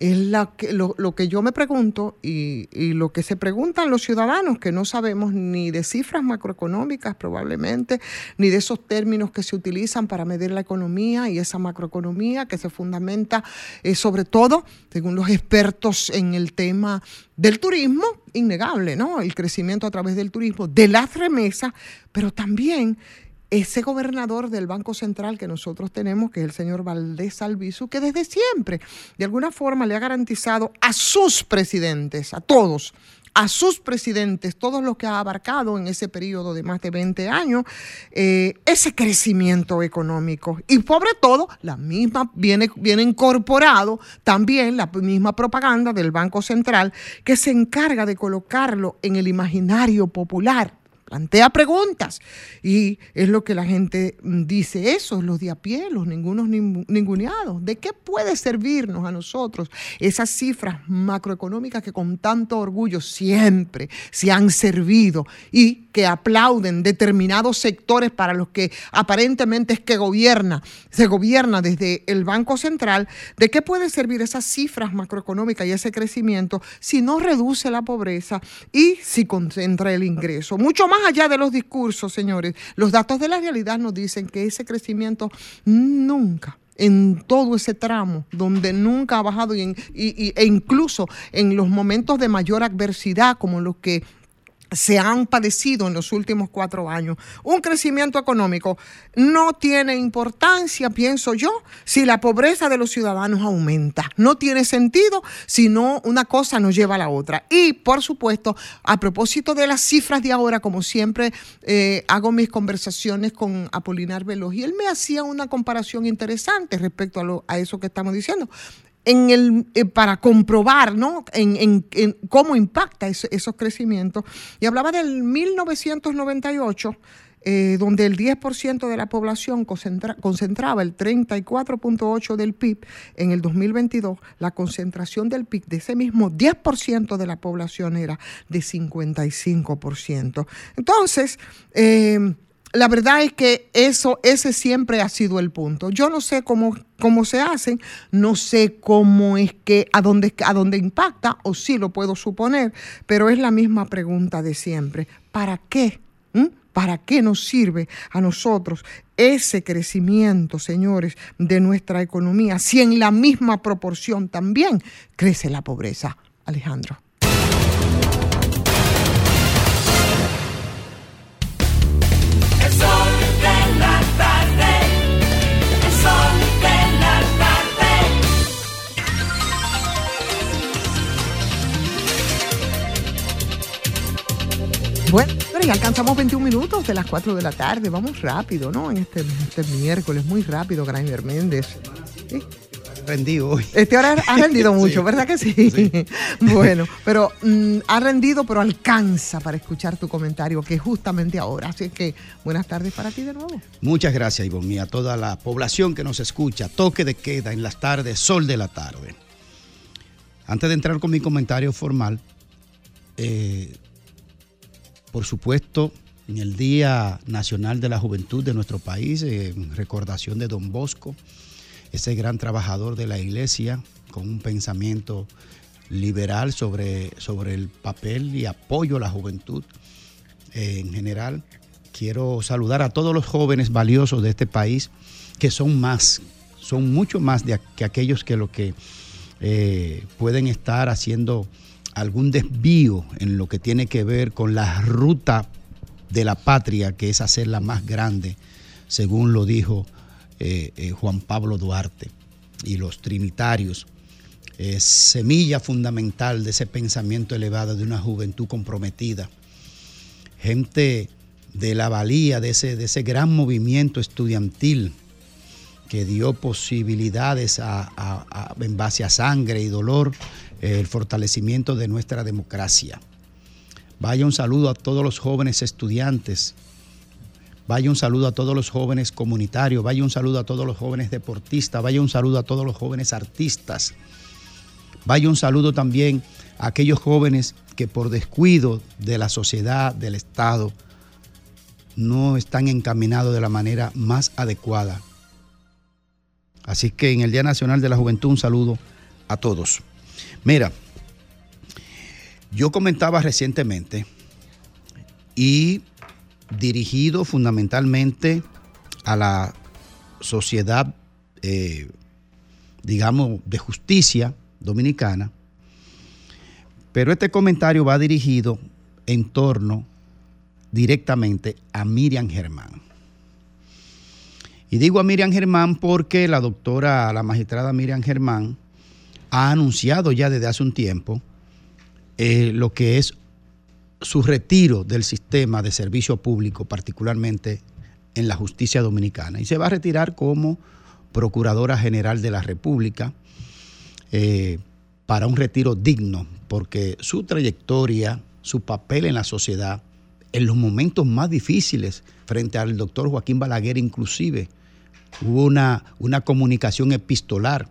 es la que, lo, lo que yo me pregunto y, y lo que se preguntan los ciudadanos, que no sabemos ni de cifras macroeconómicas probablemente, ni de esos términos que se utilizan para medir la economía y esa macroeconomía que se fundamenta eh, sobre todo, según los expertos en el tema del turismo, innegable, ¿no? El crecimiento a través del turismo, de las remesas, pero también ese gobernador del Banco Central que nosotros tenemos, que es el señor Valdés Albizu, que desde siempre, de alguna forma, le ha garantizado a sus presidentes, a todos, a sus presidentes, todos los que ha abarcado en ese periodo de más de 20 años, eh, ese crecimiento económico. Y sobre todo, la misma, viene, viene incorporado también la misma propaganda del Banco Central que se encarga de colocarlo en el imaginario popular plantea preguntas y es lo que la gente mm, dice eso, los de a pie, los ningunos nin- ninguneados. ¿De qué puede servirnos a nosotros esas cifras macroeconómicas que con tanto orgullo siempre se han servido y que aplauden determinados sectores para los que aparentemente es que gobierna, se gobierna desde el Banco Central? ¿De qué puede servir esas cifras macroeconómicas y ese crecimiento si no reduce la pobreza y si concentra el ingreso? Mucho más allá de los discursos, señores, los datos de la realidad nos dicen que ese crecimiento nunca en todo ese tramo donde nunca ha bajado y e incluso en los momentos de mayor adversidad como los que se han padecido en los últimos cuatro años. Un crecimiento económico no tiene importancia, pienso yo, si la pobreza de los ciudadanos aumenta. No tiene sentido si no una cosa nos lleva a la otra. Y, por supuesto, a propósito de las cifras de ahora, como siempre eh, hago mis conversaciones con Apolinar Veloz, y él me hacía una comparación interesante respecto a, lo- a eso que estamos diciendo en el, eh, para comprobar ¿no? en, en- en cómo impacta esos crecimientos. Y hablaba del 1998, eh, donde el 10% de la población concentra- concentraba el 34.8% del PIB. En el 2022, la concentración del PIB de ese mismo 10% de la población era de 55%. Entonces, eh, la verdad es que eso, ese siempre ha sido el punto. Yo no sé cómo, cómo se hacen, no sé cómo es que, a dónde, a dónde impacta, o sí lo puedo suponer, pero es la misma pregunta de siempre. ¿Para qué? ¿Mm? ¿Para qué nos sirve a nosotros ese crecimiento, señores, de nuestra economía, si en la misma proporción también crece la pobreza? Alejandro. Bueno, pero ya alcanzamos 21 minutos de las 4 de la tarde. Vamos rápido, ¿no? En este, este miércoles, muy rápido, Grainer Méndez. ¿Sí? Rendido hoy. Este hora ha rendido [LAUGHS] Sí. mucho, ¿verdad que sí? [LAUGHS] bueno, pero mm, ha rendido, pero alcanza para escuchar tu comentario, que es justamente ahora. Así que buenas tardes para ti de nuevo. Muchas gracias, Ivonne, y a toda la población que nos escucha. Toque de queda en las tardes, sol de la tarde. Antes de entrar con mi comentario formal, eh, por supuesto, en el Día Nacional de la Juventud de nuestro país, eh, en recordación de Don Bosco, ese gran trabajador de la iglesia con un pensamiento liberal sobre, sobre el papel y apoyo a la juventud eh, en general. Quiero saludar a todos los jóvenes valiosos de este país, que son más, son mucho más de, que aquellos que lo que eh, pueden estar haciendo algún desvío en lo que tiene que ver con la ruta de la patria, que es hacerla más grande, según lo dijo eh, eh, Juan Pablo Duarte y los trinitarios. Es semilla fundamental de ese pensamiento elevado de una juventud comprometida. Gente de la valía de ese, de ese gran movimiento estudiantil que dio posibilidades a- en base a sangre y dolor, eh, el fortalecimiento de nuestra democracia. Vaya un saludo a todos los jóvenes estudiantes, vaya un saludo a todos los jóvenes comunitarios, vaya un saludo a todos los jóvenes deportistas, vaya un saludo a todos los jóvenes artistas, vaya un saludo también a aquellos jóvenes que por descuido de la sociedad, del Estado, no están encaminados de la manera más adecuada. Así que en el Día Nacional de la Juventud un saludo a todos. Mira, yo comentaba recientemente y dirigido fundamentalmente a la sociedad, eh, digamos, de justicia dominicana, pero este comentario va dirigido en torno directamente a Miriam Germán. Y digo a Miriam Germán porque la doctora, la magistrada Miriam Germán, ha anunciado ya desde hace un tiempo eh, lo que es su retiro del sistema de servicio público, particularmente en la justicia dominicana. Y se va a retirar como Procuradora General de la República eh, para un retiro digno, porque su trayectoria, su papel en la sociedad en los momentos más difíciles, frente al doctor Joaquín Balaguer inclusive, hubo una, una comunicación epistolar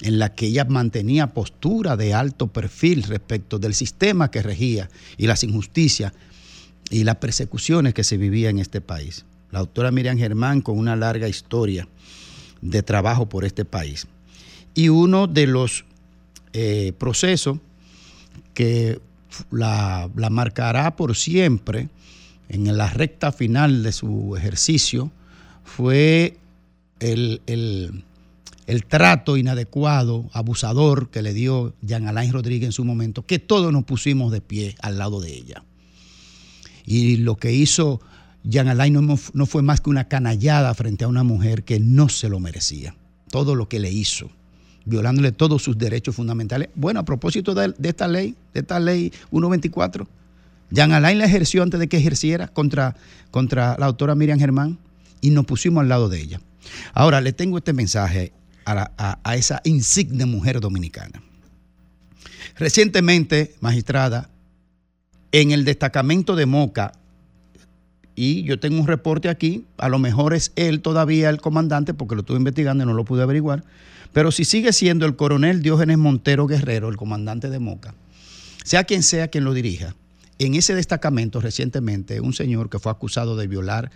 en la que ella mantenía postura de alto perfil respecto del sistema que regía y las injusticias y las persecuciones que se vivían en este país. La doctora Miriam Germán con una larga historia de trabajo por este país. Y uno de los eh, procesos que la, la marcará por siempre en la recta final de su ejercicio fue el, el- el trato inadecuado, abusador que le dio Jean Alain Rodríguez en su momento, que todos nos pusimos de pie al lado de ella. Y lo que hizo Jean Alain no, fue más que una canallada frente a una mujer que no se lo merecía. Todo lo que le hizo, violándole todos sus derechos fundamentales. Bueno, a propósito de, de esta ley, de esta ley 124, Jean Alain la ejerció antes de que ejerciera contra, contra la autora Miriam Germán y nos pusimos al lado de ella. Ahora, le tengo este mensaje a, esa insigne mujer dominicana. Recientemente, magistrada, en el destacamento de Moca, y yo tengo un reporte aquí, a lo mejor es él todavía el comandante, porque lo estuve investigando y no lo pude averiguar, pero si sigue siendo el coronel Diógenes Montero Guerrero, el comandante de Moca, sea quien sea quien lo dirija, en ese destacamento recientemente un señor que fue acusado de violar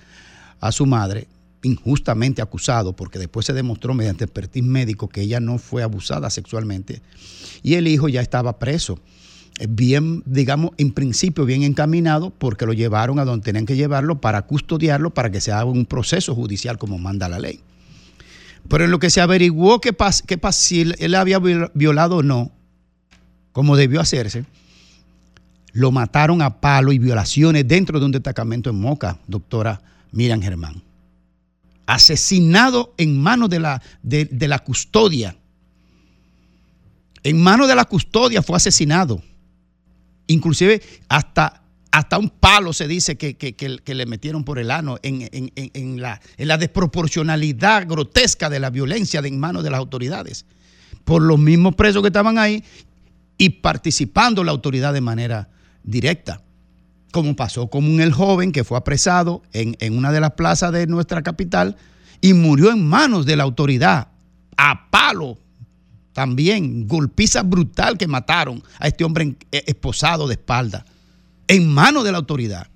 a su madre, injustamente acusado, porque después se demostró mediante expertise médico que ella no fue abusada sexualmente, y el hijo ya estaba preso. Eh, Bien, digamos, en principio bien encaminado, porque lo llevaron a donde tenían que llevarlo para custodiarlo, para que se haga un proceso judicial como manda la ley. Pero en lo que se averiguó qué pas, qué pas- si él, había viol- violado o no, como debió hacerse, lo mataron a palo y violaciones dentro de un destacamento en Moca, doctora Miriam Germán. Asesinado en manos de la, de, de la custodia. En manos de la custodia fue asesinado. Inclusive hasta, hasta un palo se dice que, que- que- le metieron por el ano en, en- en- en la, en la desproporcionalidad grotesca de la violencia de en manos de las autoridades. Por los mismos presos que estaban ahí y participando la autoridad de manera directa. Como pasó con el joven que fue apresado en, en una de las plazas de nuestra capital y murió en manos de la autoridad, a palo también, golpiza brutal que mataron a este hombre eh, esposado de espalda, en manos de la autoridad.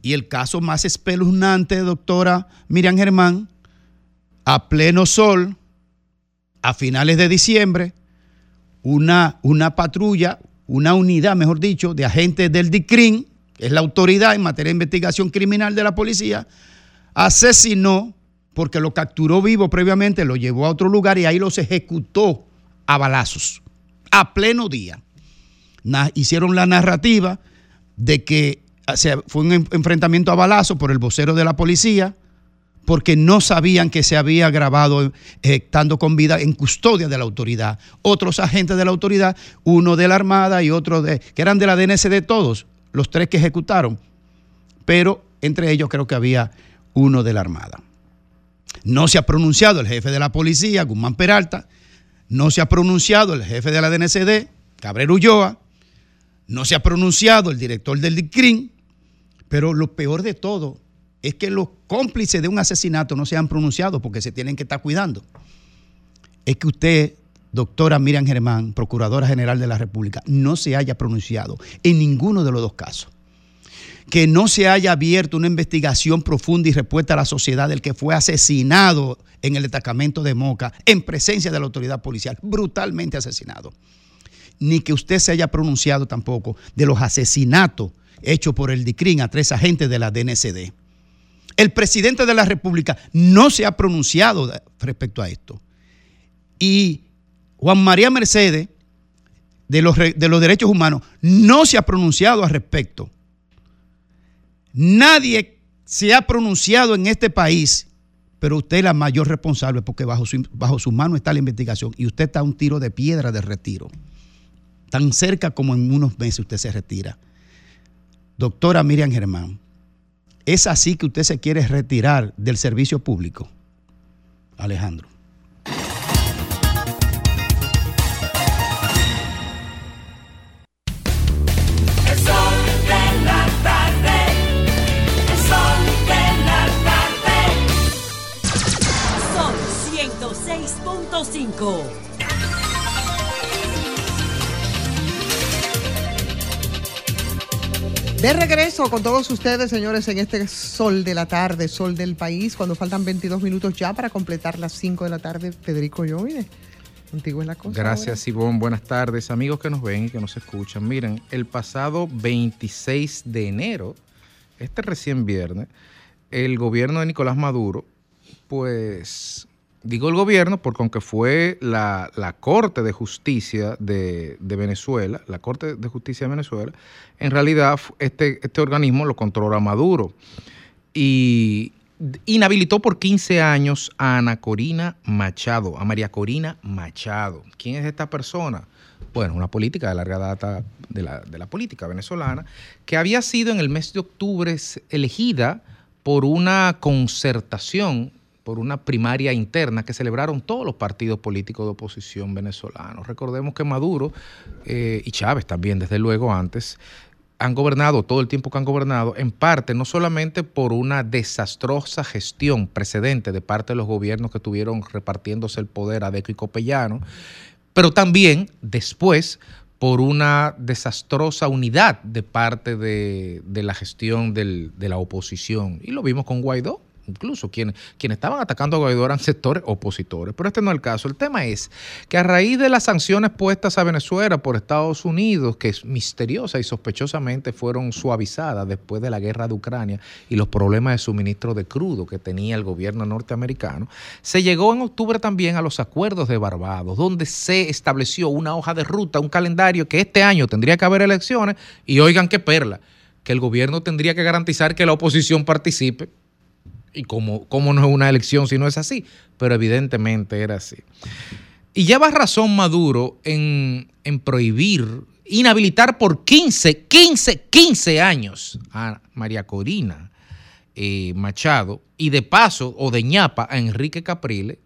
Y el caso más espeluznante, doctora Miriam Germán, a pleno sol, a finales de diciembre, una, una patrulla, una unidad, mejor dicho, de agentes del DICRIN, que es la autoridad en materia de investigación criminal de la policía, asesinó, porque lo capturó vivo previamente, lo llevó a otro lugar y ahí los ejecutó a balazos, a pleno día. Hicieron la narrativa de que sea, fue un en- enfrentamiento a balazos por el vocero de la policía, porque no sabían que se había grabado eh, estando con vida en custodia de la autoridad. Otros agentes de la autoridad, uno de la Armada y otro de, que eran de la DNCD todos, los tres que ejecutaron, pero entre ellos creo que había uno de la Armada. No se ha pronunciado el jefe de la policía, Guzmán Peralta, no se ha pronunciado el jefe de la DNCD, Cabrera Ulloa, no se ha pronunciado el director del DICRIN, pero lo peor de todo es que los cómplices de un asesinato no se han pronunciado porque se tienen que estar cuidando. Es que usted, doctora Miriam Germán, Procuradora General de la República, no se haya pronunciado en ninguno de los dos casos. Que no se haya abierto una investigación profunda y respuesta a la sociedad del que fue asesinado en el destacamento de Moca en presencia de la autoridad policial, brutalmente asesinado. Ni que usted se haya pronunciado tampoco de los asesinatos hechos por el DICRIN a tres agentes de la DNCD. El presidente de la República no se ha pronunciado respecto a esto. Y Juan María Mercedes, de los, de los derechos humanos, no se ha pronunciado al respecto. Nadie se ha pronunciado en este país, pero usted es la mayor responsable porque bajo su, bajo su mano está la investigación y usted está a un tiro de piedra de retiro. Tan cerca como en unos meses usted se retira. Doctora Miriam Germán, ¿es así que usted se quiere retirar del servicio público? Alejandro. De regreso con todos ustedes, señores, en este sol de la tarde, sol del país, cuando faltan 22 minutos ya para completar las 5 de la tarde, Federico Llovine. Contigo es la cosa. Gracias, Ivonne. Buenas tardes, amigos que nos ven y que nos escuchan. Miren, el pasado 26 de enero, este recién viernes, el gobierno de Nicolás Maduro, pues digo el gobierno porque aunque fue la, la Corte de Justicia de, de Venezuela, la Corte de Justicia de Venezuela, en realidad este, este organismo lo controla Maduro. Y inhabilitó por 15 años a Ana Corina Machado, a María Corina Machado. ¿Quién es esta persona? Bueno, una política de larga data de la, de la política venezolana, que había sido en el mes de octubre elegida por una concertación, por una primaria interna que celebraron todos los partidos políticos de oposición venezolanos. Recordemos que Maduro eh, y Chávez también, desde luego antes, han gobernado todo el tiempo que han gobernado, en parte no solamente por una desastrosa gestión precedente de parte de los gobiernos que tuvieron repartiéndose el poder a Deco y Copellano, pero también después por una desastrosa unidad de parte de, de la gestión de la oposición. Y lo vimos con Guaidó. Incluso quienes, quienes estaban atacando a Guaidó eran sectores opositores. Pero este no es el caso. El tema es que a raíz de las sanciones puestas a Venezuela por Estados Unidos, que misteriosa y sospechosamente fueron suavizadas después de la guerra de Ucrania y los problemas de suministro de crudo que tenía el gobierno norteamericano, se llegó en octubre también a los acuerdos de Barbados, donde se estableció una hoja de ruta, un calendario que este año tendría que haber elecciones y oigan qué perla, que el gobierno tendría que garantizar que la oposición participe y como, como no es una elección si no es así, pero evidentemente era así. Y lleva razón Maduro en, en prohibir, inhabilitar por 15, 15, 15 años a María Corina eh, Machado y de paso o de ñapa a Enrique Capriles.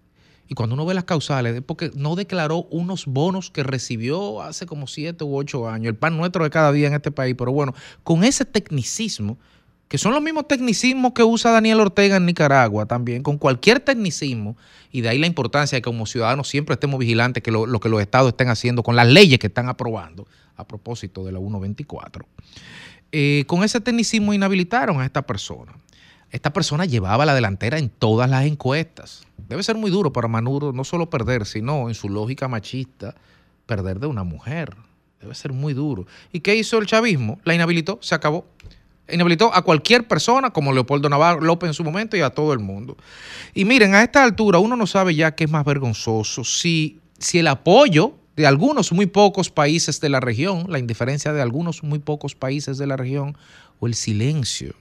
Y cuando uno ve las causales, es porque no declaró unos bonos que recibió hace como siete u ocho años, el pan nuestro de cada día en este país. Pero bueno, con ese tecnicismo, que son los mismos tecnicismos que usa Daniel Ortega en Nicaragua también, con cualquier tecnicismo, y de ahí la importancia de que como ciudadanos siempre estemos vigilantes que lo, que los estados estén haciendo con las leyes que están aprobando, a propósito de la 124. Eh, con ese tecnicismo inhabilitaron a esta persona. Esta persona llevaba la delantera en todas las encuestas. Debe ser muy duro para Maduro no solo perder, sino en su lógica machista, perder de una mujer. Debe ser muy duro. ¿Y qué hizo el chavismo? La inhabilitó, se acabó. Inhabilitó a cualquier persona, como Leopoldo Navarro López en su momento, y a todo el mundo. Y miren, a esta altura uno no sabe ya qué es más vergonzoso, si, si el apoyo de algunos muy pocos países de la región, la indiferencia de algunos muy pocos países de la región, o el silencio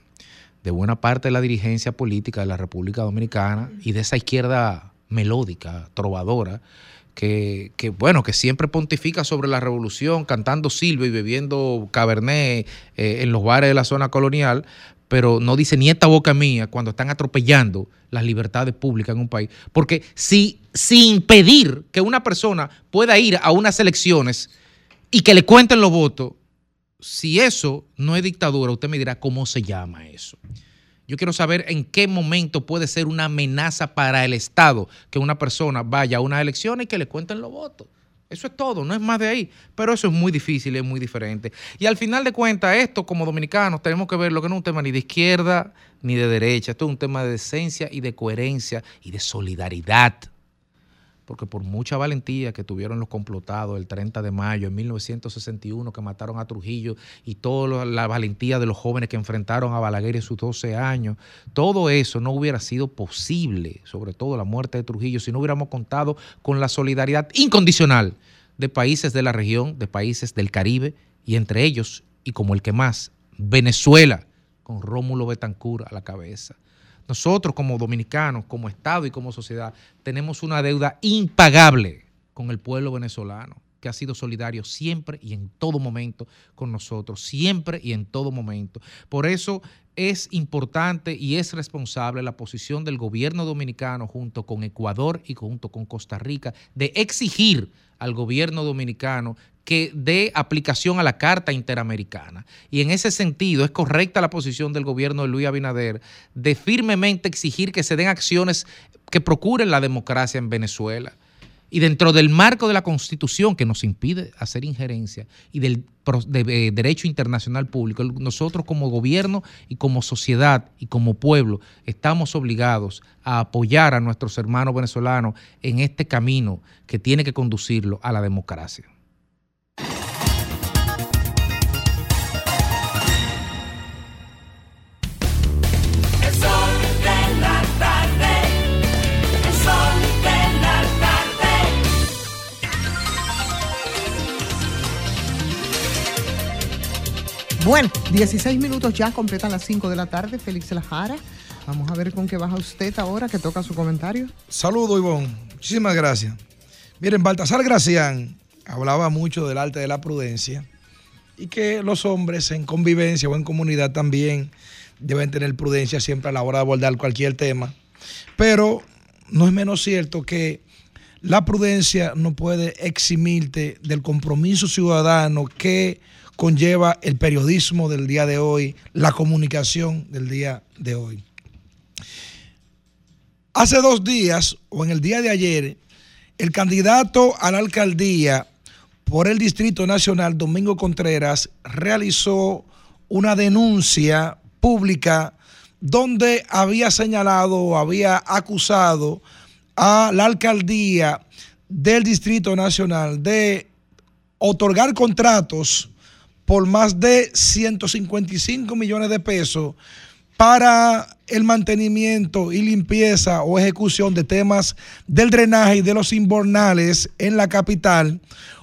de buena parte de la dirigencia política de la República Dominicana y de esa izquierda melódica, trovadora, que, bueno, que siempre pontifica sobre la revolución, cantando silva y bebiendo cabernet eh, en los bares de la zona colonial, pero no dice ni esta boca mía cuando están atropellando las libertades públicas en un país. Porque si, sin impedir que una persona pueda ir a unas elecciones y que le cuenten los votos, si eso no es dictadura, usted me dirá cómo se llama eso. Yo quiero saber en qué momento puede ser una amenaza para el Estado que una persona vaya a unas elecciones y que le cuenten los votos. Eso es todo, no es más de ahí. Pero eso es muy difícil, es muy diferente. Y al final de cuentas, esto como dominicanos tenemos que ver lo que no es un tema ni de izquierda ni de derecha. Esto es un tema de decencia y de coherencia y de solidaridad. Porque por mucha valentía que tuvieron los complotados el 30 de mayo en 1961 que mataron a Trujillo y toda la valentía de los jóvenes que enfrentaron a Balaguer en sus 12 años, todo eso no hubiera sido posible, sobre todo la muerte de Trujillo, si no hubiéramos contado con la solidaridad incondicional de países de la región, de países del Caribe y entre ellos, y como el que más, Venezuela, con Rómulo Betancourt a la cabeza. Nosotros como dominicanos, como Estado y como sociedad, tenemos una deuda impagable con el pueblo venezolano. que ha sido solidario siempre y en todo momento con nosotros, siempre y en todo momento. Por eso es importante y es responsable la posición del gobierno dominicano junto con Ecuador y junto con Costa Rica de exigir al gobierno dominicano que dé aplicación a la Carta Interamericana. Y en ese sentido es correcta la posición del gobierno de Luis Abinader de firmemente exigir que se den acciones que procuren la democracia en Venezuela. Y dentro del marco de la Constitución que nos impide hacer injerencia y del de- de derecho internacional público, nosotros como gobierno y como sociedad y como pueblo estamos obligados a apoyar a nuestros hermanos venezolanos en este camino que tiene que conducirlo a la democracia. Bueno, 16 minutos ya completan las 5 de la tarde. Félix Lajara. Vamos a ver con qué baja usted ahora que toca su comentario. Saludo, Ivonne. Muchísimas gracias. Miren, Baltasar Gracián hablaba mucho del arte de la prudencia y que los hombres en convivencia o en comunidad también deben tener prudencia siempre a la hora de abordar cualquier tema. Pero no es menos cierto que la prudencia no puede eximirte del compromiso ciudadano que conlleva el periodismo del día de hoy, la comunicación del día de hoy. Hace dos días, o en el día de ayer, el candidato a la alcaldía por el Distrito Nacional, Domingo Contreras, realizó una denuncia pública donde había señalado o había acusado a la alcaldía del Distrito Nacional de otorgar contratos por más de 155 millones de pesos para el mantenimiento y limpieza o ejecución de temas del drenaje y de los inbornales en la capital,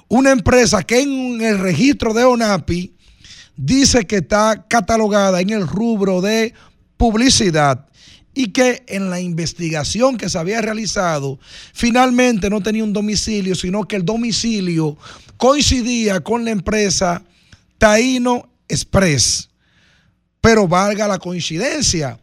una empresa que en el registro de ONAPI dice que está catalogada en el rubro de publicidad y que en la investigación que se había realizado finalmente no tenía un domicilio, sino que el domicilio coincidía con la empresa Taíno Express. Pero valga la coincidencia.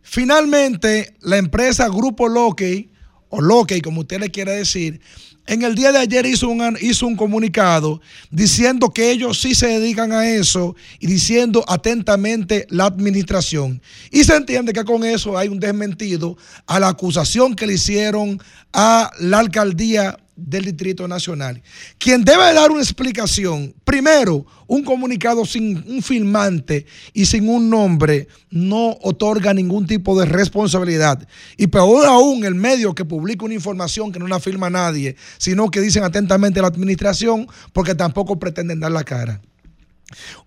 Finalmente, la empresa Grupo Lockey, o Lockey como usted le quiere decir, en el día de ayer hizo un, comunicado diciendo que ellos sí se dedican a eso y diciendo atentamente la administración. Y se entiende que con eso hay un desmentido a la acusación que le hicieron a la alcaldía del Distrito Nacional. Quien debe dar una explicación, primero, un comunicado sin un firmante y sin un nombre no otorga ningún tipo de responsabilidad. Y peor aún, el medio que publica una información que no la firma nadie, sino que dicen atentamente a la administración porque tampoco pretenden dar la cara.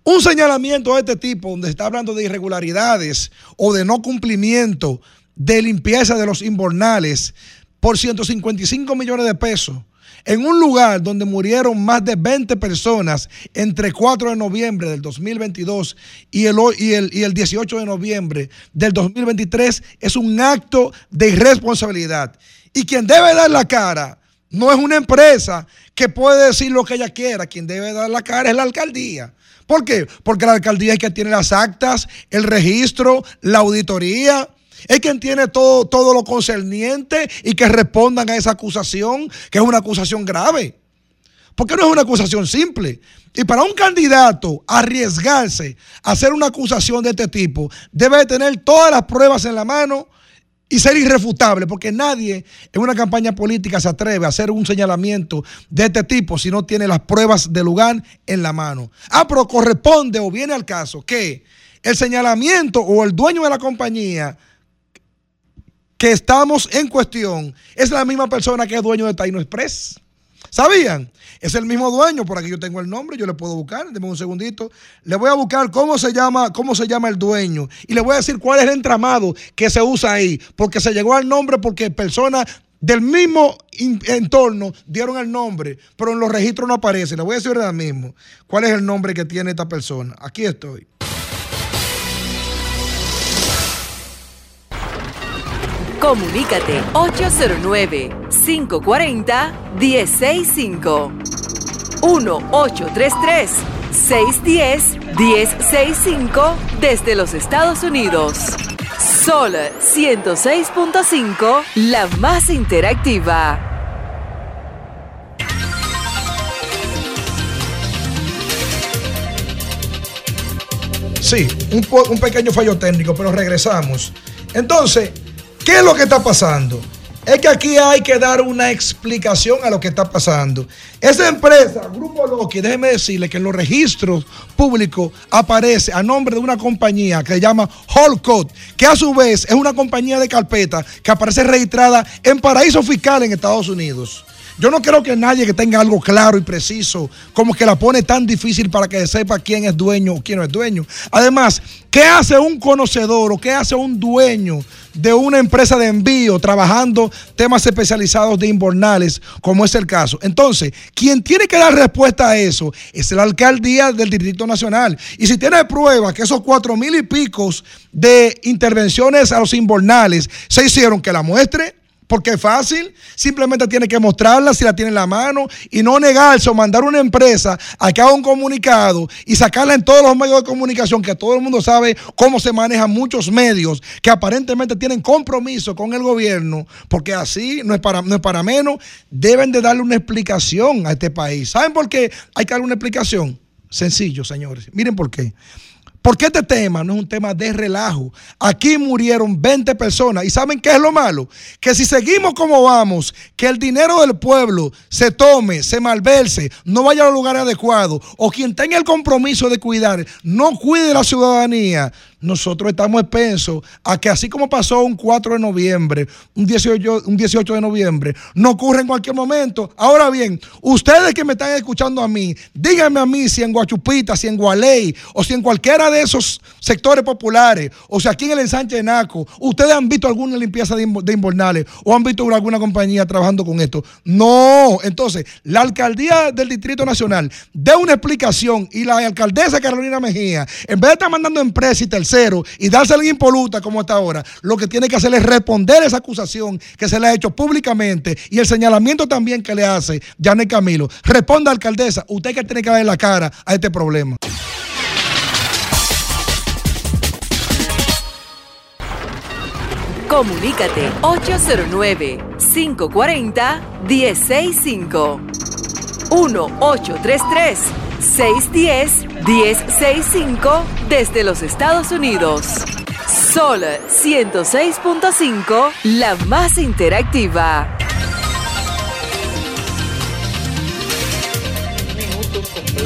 Un señalamiento de este tipo, donde se está hablando de irregularidades o de no cumplimiento de limpieza de los inbornales por 155 millones de pesos, en un lugar donde murieron más de 20 personas entre 4 de noviembre del 2022 y el, y el, y el 18 de noviembre del 2023, es un acto de irresponsabilidad. Y quien debe dar la cara no es una empresa que puede decir lo que ella quiera, quien debe dar la cara es la alcaldía. ¿Por qué? Porque la alcaldía es quien tiene las actas, el registro, la auditoría. Es quien tiene todo, todo lo concerniente y que respondan a esa acusación, que es una acusación grave. Porque no es una acusación simple. Y para un candidato arriesgarse a hacer una acusación de este tipo, debe tener todas las pruebas en la mano y ser irrefutable, porque nadie en una campaña política se atreve a hacer un señalamiento de este tipo si no tiene las pruebas de lugar en la mano. Ah, pero corresponde o viene al caso que el señalamiento o el dueño de la compañía que estamos en cuestión es la misma persona que es dueño de Taino Express. ¿Sabían? Es el mismo dueño, por aquí yo tengo el nombre, yo le puedo buscar, denme un segundito. Le voy a buscar cómo se llama, cómo se llama el dueño y le voy a decir cuál es el entramado que se usa ahí, porque se llegó al nombre porque personas del mismo entorno dieron el nombre, pero en los registros no aparece. Le voy a decir ahora mismo cuál es el nombre que tiene esta persona. Aquí estoy. Comunícate 809-540-1065. 1-833-610-1065 desde los Estados Unidos. Sol 106.5, la más interactiva. Sí, un, un pequeño fallo técnico, pero regresamos. Entonces, ¿qué es lo que está pasando? Es que aquí hay que dar una explicación a lo que está pasando. Esa empresa, Grupo Loki, déjeme decirle que en los registros públicos aparece a nombre de una compañía que se llama Holcott, que a su vez es una compañía de carpeta que aparece registrada en paraíso fiscal en Estados Unidos. Yo no creo que nadie que tenga algo claro y preciso, como que la pone tan difícil para que sepa quién es dueño o quién no es dueño. Además, ¿qué hace un conocedor o qué hace un dueño de una empresa de envío trabajando temas especializados de inbornales, como es el caso? Entonces, quien tiene que dar respuesta a eso es la alcaldía del Distrito Nacional. Y si tiene pruebas que esos cuatro mil y picos de intervenciones a los inbornales se hicieron, que la muestre. Porque es fácil, simplemente tiene que mostrarla si la tiene en la mano y no negarse o mandar una empresa a que haga un comunicado y sacarla en todos los medios de comunicación, que todo el mundo sabe cómo se manejan muchos medios que aparentemente tienen compromiso con el gobierno, porque así no es para, no es para menos, deben de darle una explicación a este país. ¿Saben por qué hay que darle una explicación? Sencillo, señores. Miren por qué. Porque este tema no es un tema de relajo. Aquí murieron 20 personas. ¿Y saben qué es lo malo? Que si seguimos como vamos, que el dinero del pueblo se tome, se malverse, no vaya a los lugares adecuados, o quien tenga el compromiso de cuidar, no cuide la ciudadanía, nosotros estamos expensos a que así como pasó un 4 de noviembre, un 18, un 18 de noviembre, no ocurre en cualquier momento. Ahora bien, ustedes que me están escuchando a mí, díganme a mí si en Guachupita, si en Gualey, o si en cualquiera de esos sectores populares, o si aquí en el ensanche de Naco, ustedes han visto alguna limpieza de, de inbornales o han visto alguna compañía trabajando con esto. No, entonces, la alcaldía del Distrito Nacional dé una explicación y la alcaldesa Carolina Mejía, en vez de estar mandando empresas y terceros y darse a alguien impoluta como está ahora, lo que tiene que hacer es responder esa acusación que se le ha hecho públicamente y el señalamiento también que le hace Janet Camilo. Responda, alcaldesa, usted que tiene que dar la cara a este problema. Comunícate 809-540-1065. 1-833-610-1065 desde los Estados Unidos. Sol 106.5, la más interactiva.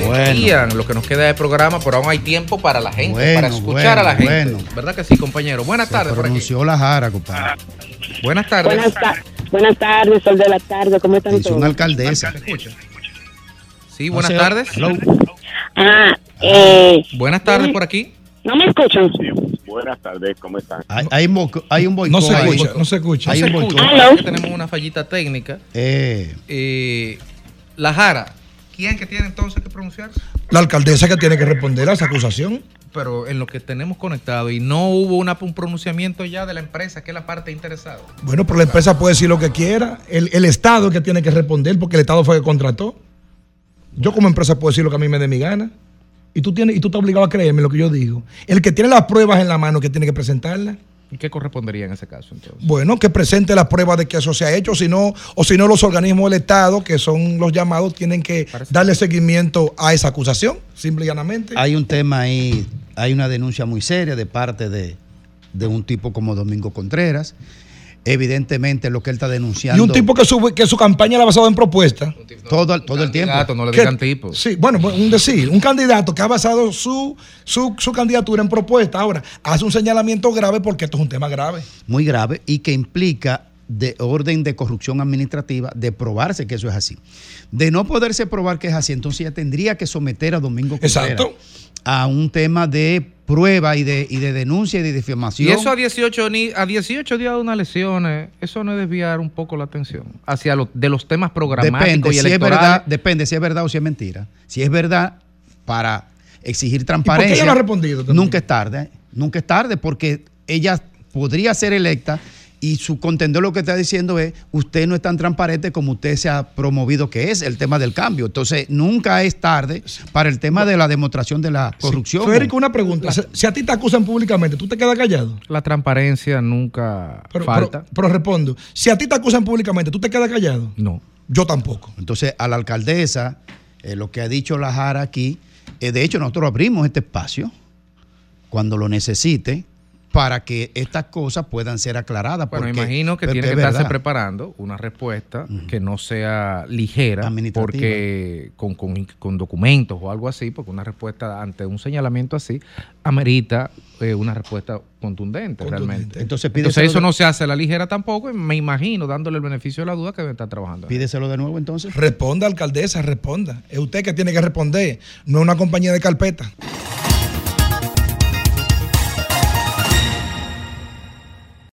Bueno. lo que nos queda de programa, pero aún hay tiempo para la gente, Bueno, para escuchar a la gente. bueno. ¿Verdad que sí, compañero? Buenas Se tardes por aquí. pronunció la jara, compadre. Buenas tardes. Buenas, ta- buenas tardes, sol de la tarde, ¿cómo están Es todos? una alcaldesa. Sí, buenas No sé, tardes. Ah, eh, Buenas tardes por aquí. ¿no me escuchan? Buenas tardes, ¿cómo están? Hay, hay, hay un boicot. No se escucha, no se escucha. Hay No un boicot. Tenemos una fallita técnica. Eh, Eh, la Jara, ¿quién que tiene entonces que pronunciarse? La alcaldesa que tiene que responder a esa acusación. Pero en lo que tenemos conectado y no hubo una- un pronunciamiento ya de la empresa, que es la parte interesada. Bueno, pero la empresa puede decir lo que quiera. El, el Estado es que tiene que responder porque el Estado fue el que contrató. Yo como empresa puedo decir lo que a mí me dé mi gana. Y tú, tienes, y tú estás obligado a creerme lo que yo digo. El que tiene las pruebas en la mano que tiene que presentarlas. ¿Y qué correspondería en ese caso entonces? Bueno, que presente las pruebas de que eso se ha hecho, si no, o si no los organismos del Estado, que son los llamados, tienen que darle seguimiento a esa acusación, simple y llanamente. hay un tema ahí, hay una denuncia muy seria de parte de, de un tipo como Domingo Contreras. Evidentemente lo que él está Y denunciando. un tipo que su, que su campaña la ha basado en propuestas. todo, todo el tiempo. No le Que- digan tipo. Sí, bueno, un decir, un candidato que ha basado su, su, su candidatura en propuestas. Ahora, hace un señalamiento grave porque esto es un tema grave. muy grave y que implica de orden de corrupción administrativa de probarse que eso es así. De no poderse probar que es así, entonces ya tendría que someter a Domingo Contreras Exacto. A un tema de prueba y de, y de denuncia y de difamación. Y eso a 18, ni, a 18 días de unas elecciones, eso no es desviar un poco la atención hacia los de los temas programáticos depende y si es verdad, depende si es verdad o si es mentira. Si es verdad, para exigir ¿Y por qué transparencia. ella no ha respondido también? Nunca es tarde, nunca es tarde porque ella podría ser electa Y su contendor lo que está diciendo es, usted no es tan transparente como usted se ha promovido que es el tema del cambio. Entonces, nunca es tarde para el tema de la demostración de la corrupción. Federico, una pregunta. Si- Si a ti te acusan públicamente, ¿tú te quedas callado? La transparencia nunca Pero, falta. pero- pero respondo. Si a ti te acusan públicamente, ¿tú te quedas callado? No. Yo tampoco. Entonces, a la alcaldesa, eh, lo que ha dicho la Jara aquí, eh, de hecho, nosotros abrimos este espacio cuando lo necesite para que estas cosas puedan ser aclaradas. Bueno, porque- imagino que porque tiene que es estarse verdad. preparando una respuesta que no sea ligera, porque con, con- con documentos o algo así, porque una respuesta ante un señalamiento así amerita eh, una respuesta contundente, realmente. Entonces, Entonces eso de- no se hace a la ligera tampoco, y me imagino, dándole el beneficio de la duda que debe estar trabajando. Pídeselo de nuevo entonces. Responda, alcaldesa, responda. Es usted que tiene que responder, no es una compañía de carpeta.